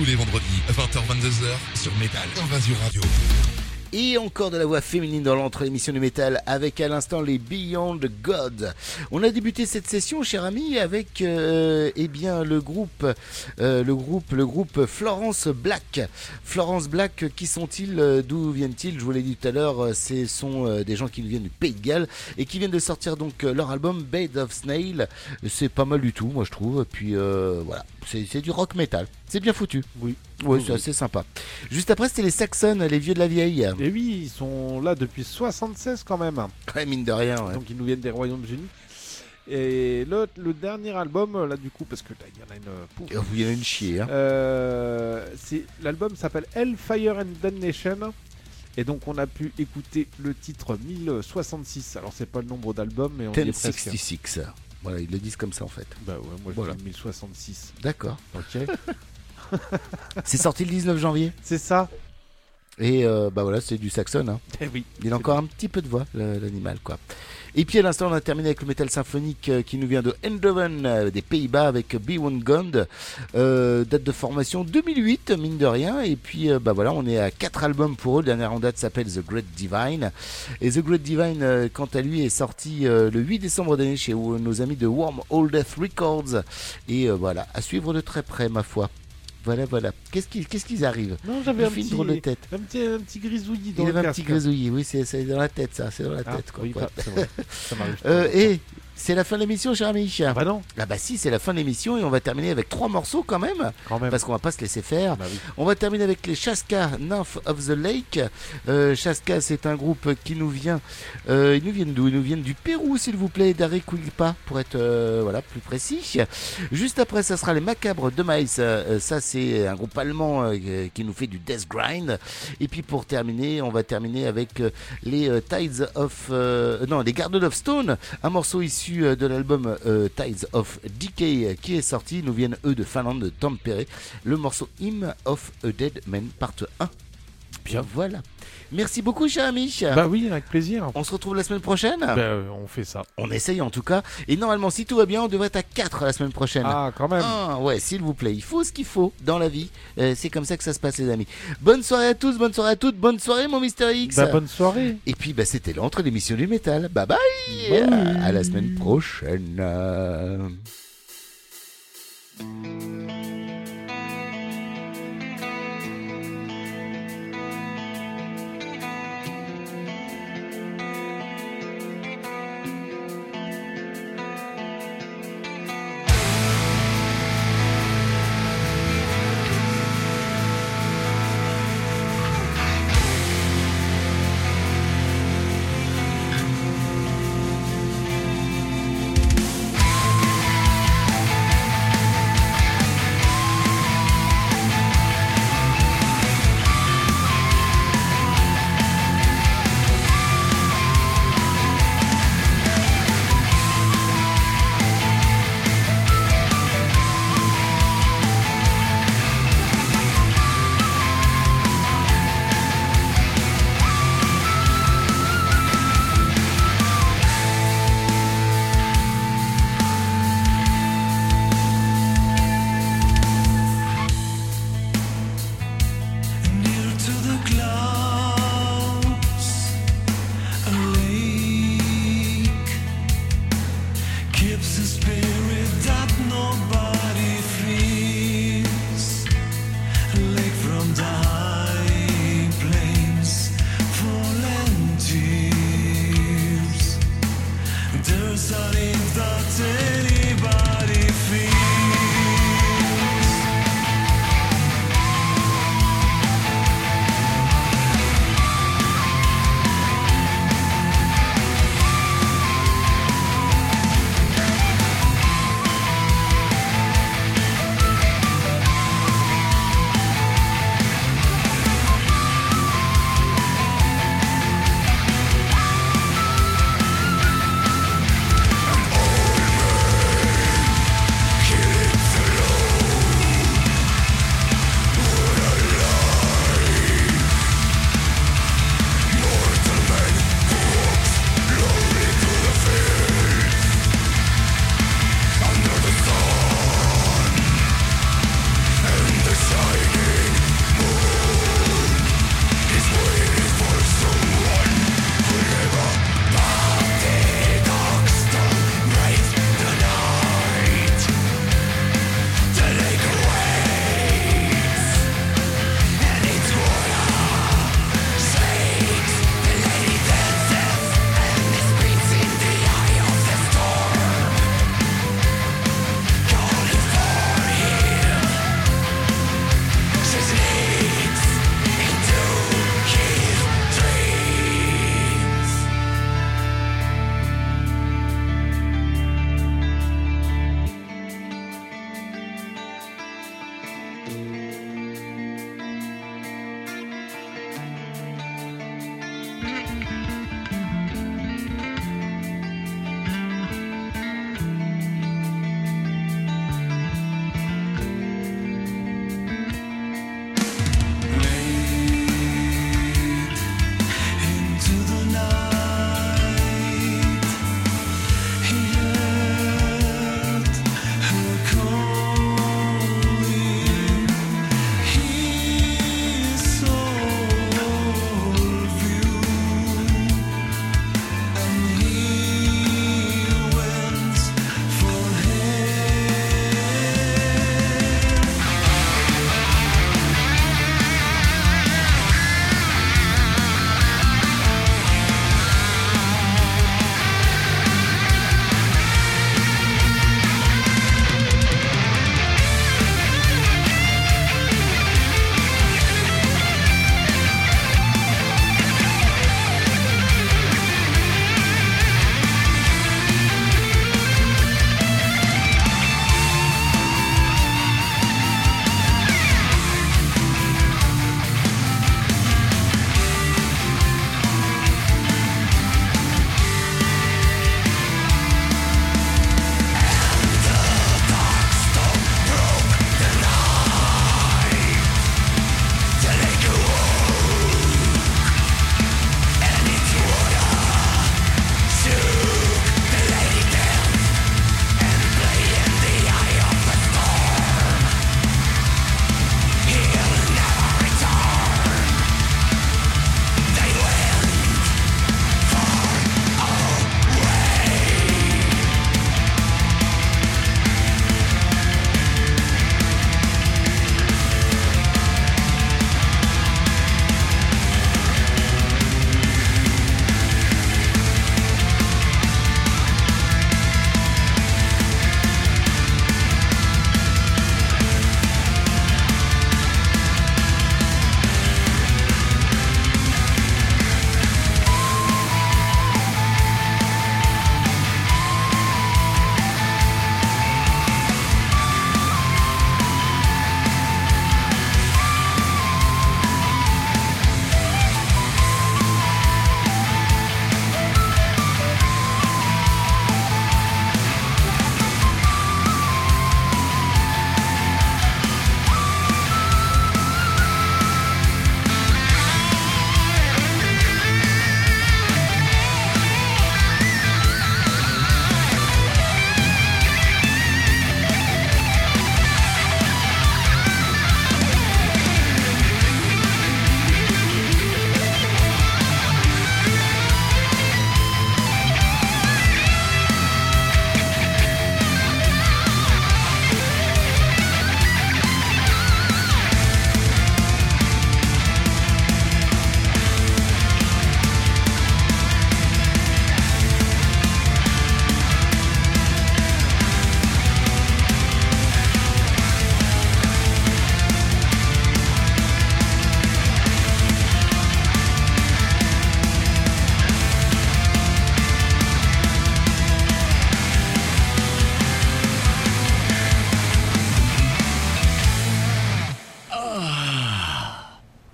Tous les vendredis, 20h-22h sur Métal Invasion. Et encore de la voix féminine dans l'entre l'émission du métal avec à l'instant les Beyond God. On a débuté cette session, cher ami, avec euh, eh bien le groupe, euh, le groupe, le groupe Florence Black. Florence Black, qui sont-ils euh, D'où viennent-ils? Je vous l'ai dit tout à l'heure, euh, ce sont des gens qui viennent du Pays de Galles et qui viennent de sortir donc leur album Bed of Snail. C'est pas mal du tout, moi je trouve. Puis euh, voilà, c'est du rock metal. C'est bien foutu. Oui. Oui, Oui, c'est assez sympa. Juste après, c'était les Saxons, les vieux de la vieille. Et oui, ils sont là depuis 76 quand même. Ouais, mine de rien. ouais. Donc ils nous viennent des Royaumes-Unis. Et le, le dernier album, là du coup, parce que il y en a une. euh, pouf. Oh, Il y en a une chier. Hein. Euh, L'album s'appelle Hellfire and Damnation. Et donc on a pu écouter le titre 1066. Alors c'est pas le nombre d'albums, mais on y est presque. 1066. Voilà, ils le disent comme ça en fait. Bah ouais, moi Voilà. je dis 1066. D'accord. Ok. (laughs) C'est sorti le 19 janvier. C'est ça. Et euh, bah voilà, c'est du saxon. Hein. Eh (laughs) oui. Il a encore un petit peu de voix, l'animal, quoi. Et puis à l'instant, on a terminé avec le métal symphonique euh, qui nous vient de Eindhoven, euh, des Pays-Bas, avec Be One Gond, euh, date de formation 2008, mine de rien. Et puis euh, bah voilà, on est à quatre albums pour eux. Le dernier en date s'appelle The Great Divine. Et The Great Divine, quant à lui, est sorti euh, le 8 décembre dernier chez nos amis de Warm All Death Records. Et euh, voilà, à suivre de très près, ma foi. Voilà, voilà. Qu'est-ce qu'ils qu'est-ce qu'ils arrivent Non, j'avais un petit, de tête. un petit, un petit grisouillis dans Il avait un petit grisouillis, oui, c'est dans la tête, ça, c'est dans la Ah, tête. Quoi, oui, pour bah, vrai. Ça. (laughs) Euh, et c'est la fin de l'émission, cher ami. Ah bah non. Ah bah si, c'est la fin de l'émission et on va terminer avec trois morceaux quand même. Quand même. Parce qu'on va pas se laisser faire. Bah oui. On va terminer avec les Chaska Nymph of the Lake. Euh, Chaska, c'est un groupe qui nous vient. euh, ils nous viennent d'où? Ils nous viennent du Pérou, s'il vous plaît, d'Arequipa, pour être euh, voilà plus précis. Juste après, ça sera les Macabres de Maïs. Ça, c'est un groupe allemand qui nous fait du death grind. Et puis pour terminer, on va terminer avec les Tides of non, les Garden of Stone, un morceau issu euh, de l'album euh, Tides of Decay euh, qui est sorti. Nous viennent eux de Finlande, de Tampere. Le morceau Hymn of a Dead Man Part 1. Bien voilà. Merci beaucoup, cher ami. Bah oui, avec plaisir. On se retrouve la semaine prochaine. Bah, euh, on fait ça. On essaye en tout cas. Et normalement, si tout va bien, on devrait être à 4 la semaine prochaine. Ah, quand même. Ah, ouais, s'il vous plaît. Il faut ce qu'il faut dans la vie. Euh, c'est comme ça que ça se passe, les amis. Bonne soirée à tous, bonne soirée à toutes. Bonne soirée, mon Mister X. Bah, bonne soirée. Et puis, bah, c'était l'entre l'émission du métal. Bye bye. Bye. À la semaine prochaine.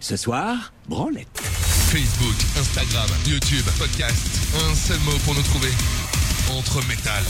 Ce soir, branlette. Facebook, Instagram, YouTube, podcast. Un seul mot pour nous trouver. Entre métal.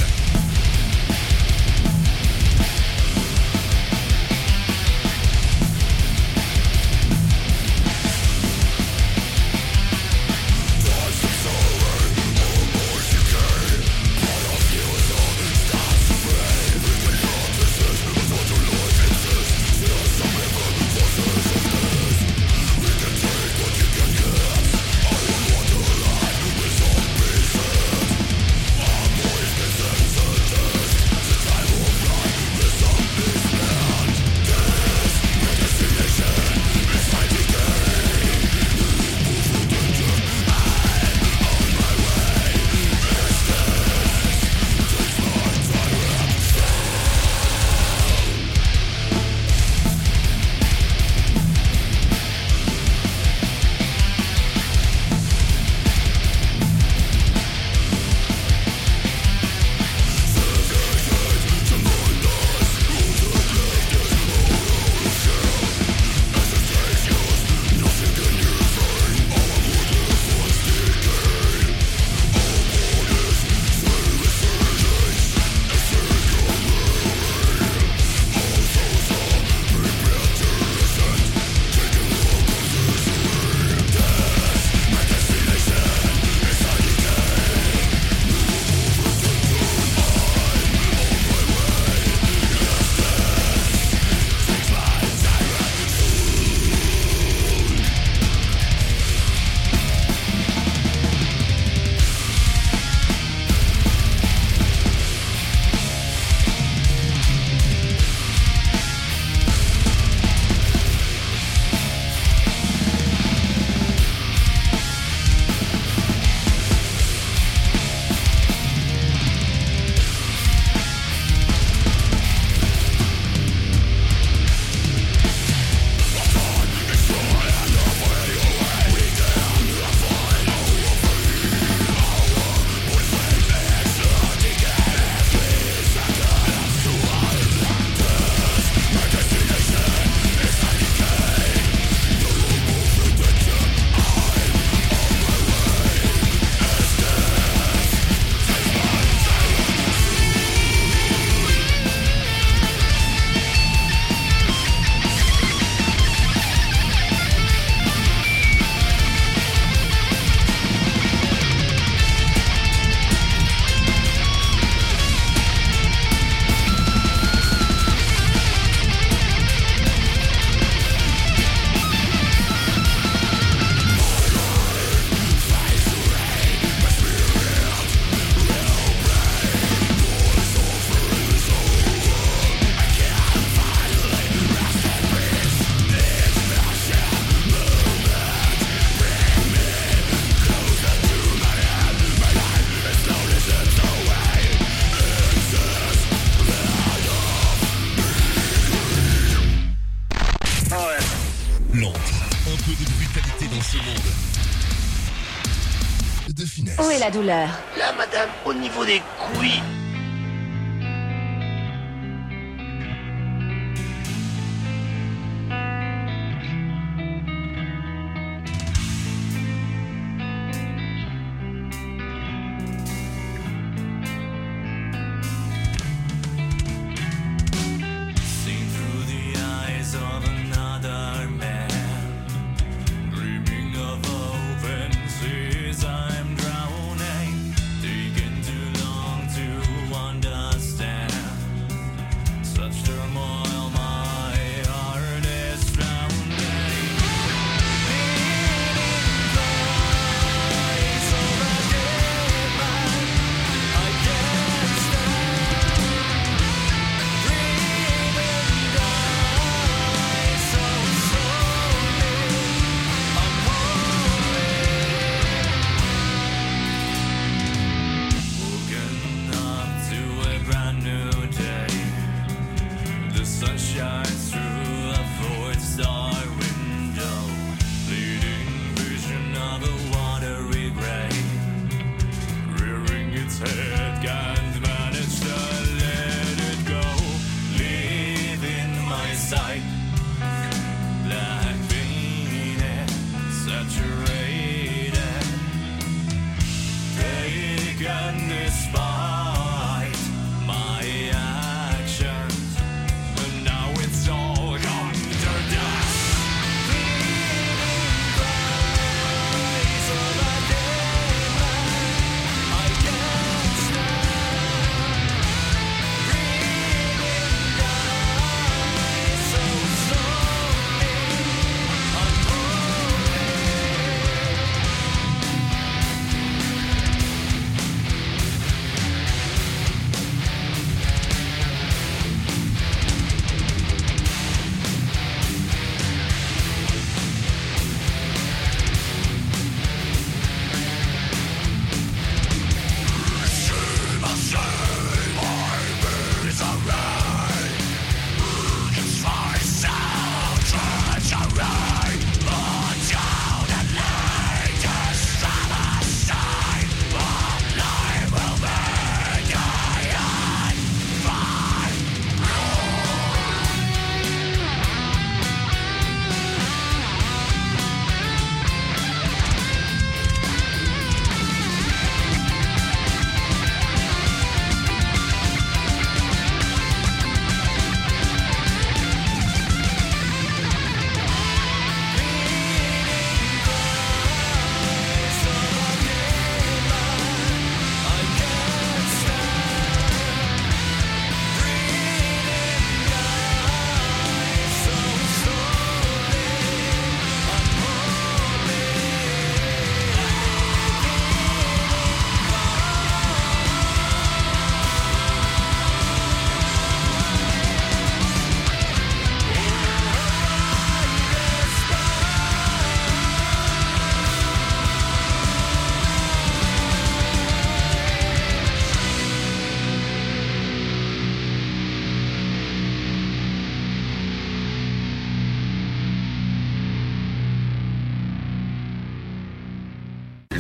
La douleur. Là, madame, au niveau des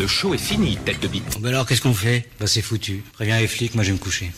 show est fini, tête de bite. Bah alors qu'est-ce qu'on fait? Bah c'est foutu. Préviens les flics, moi je vais me coucher.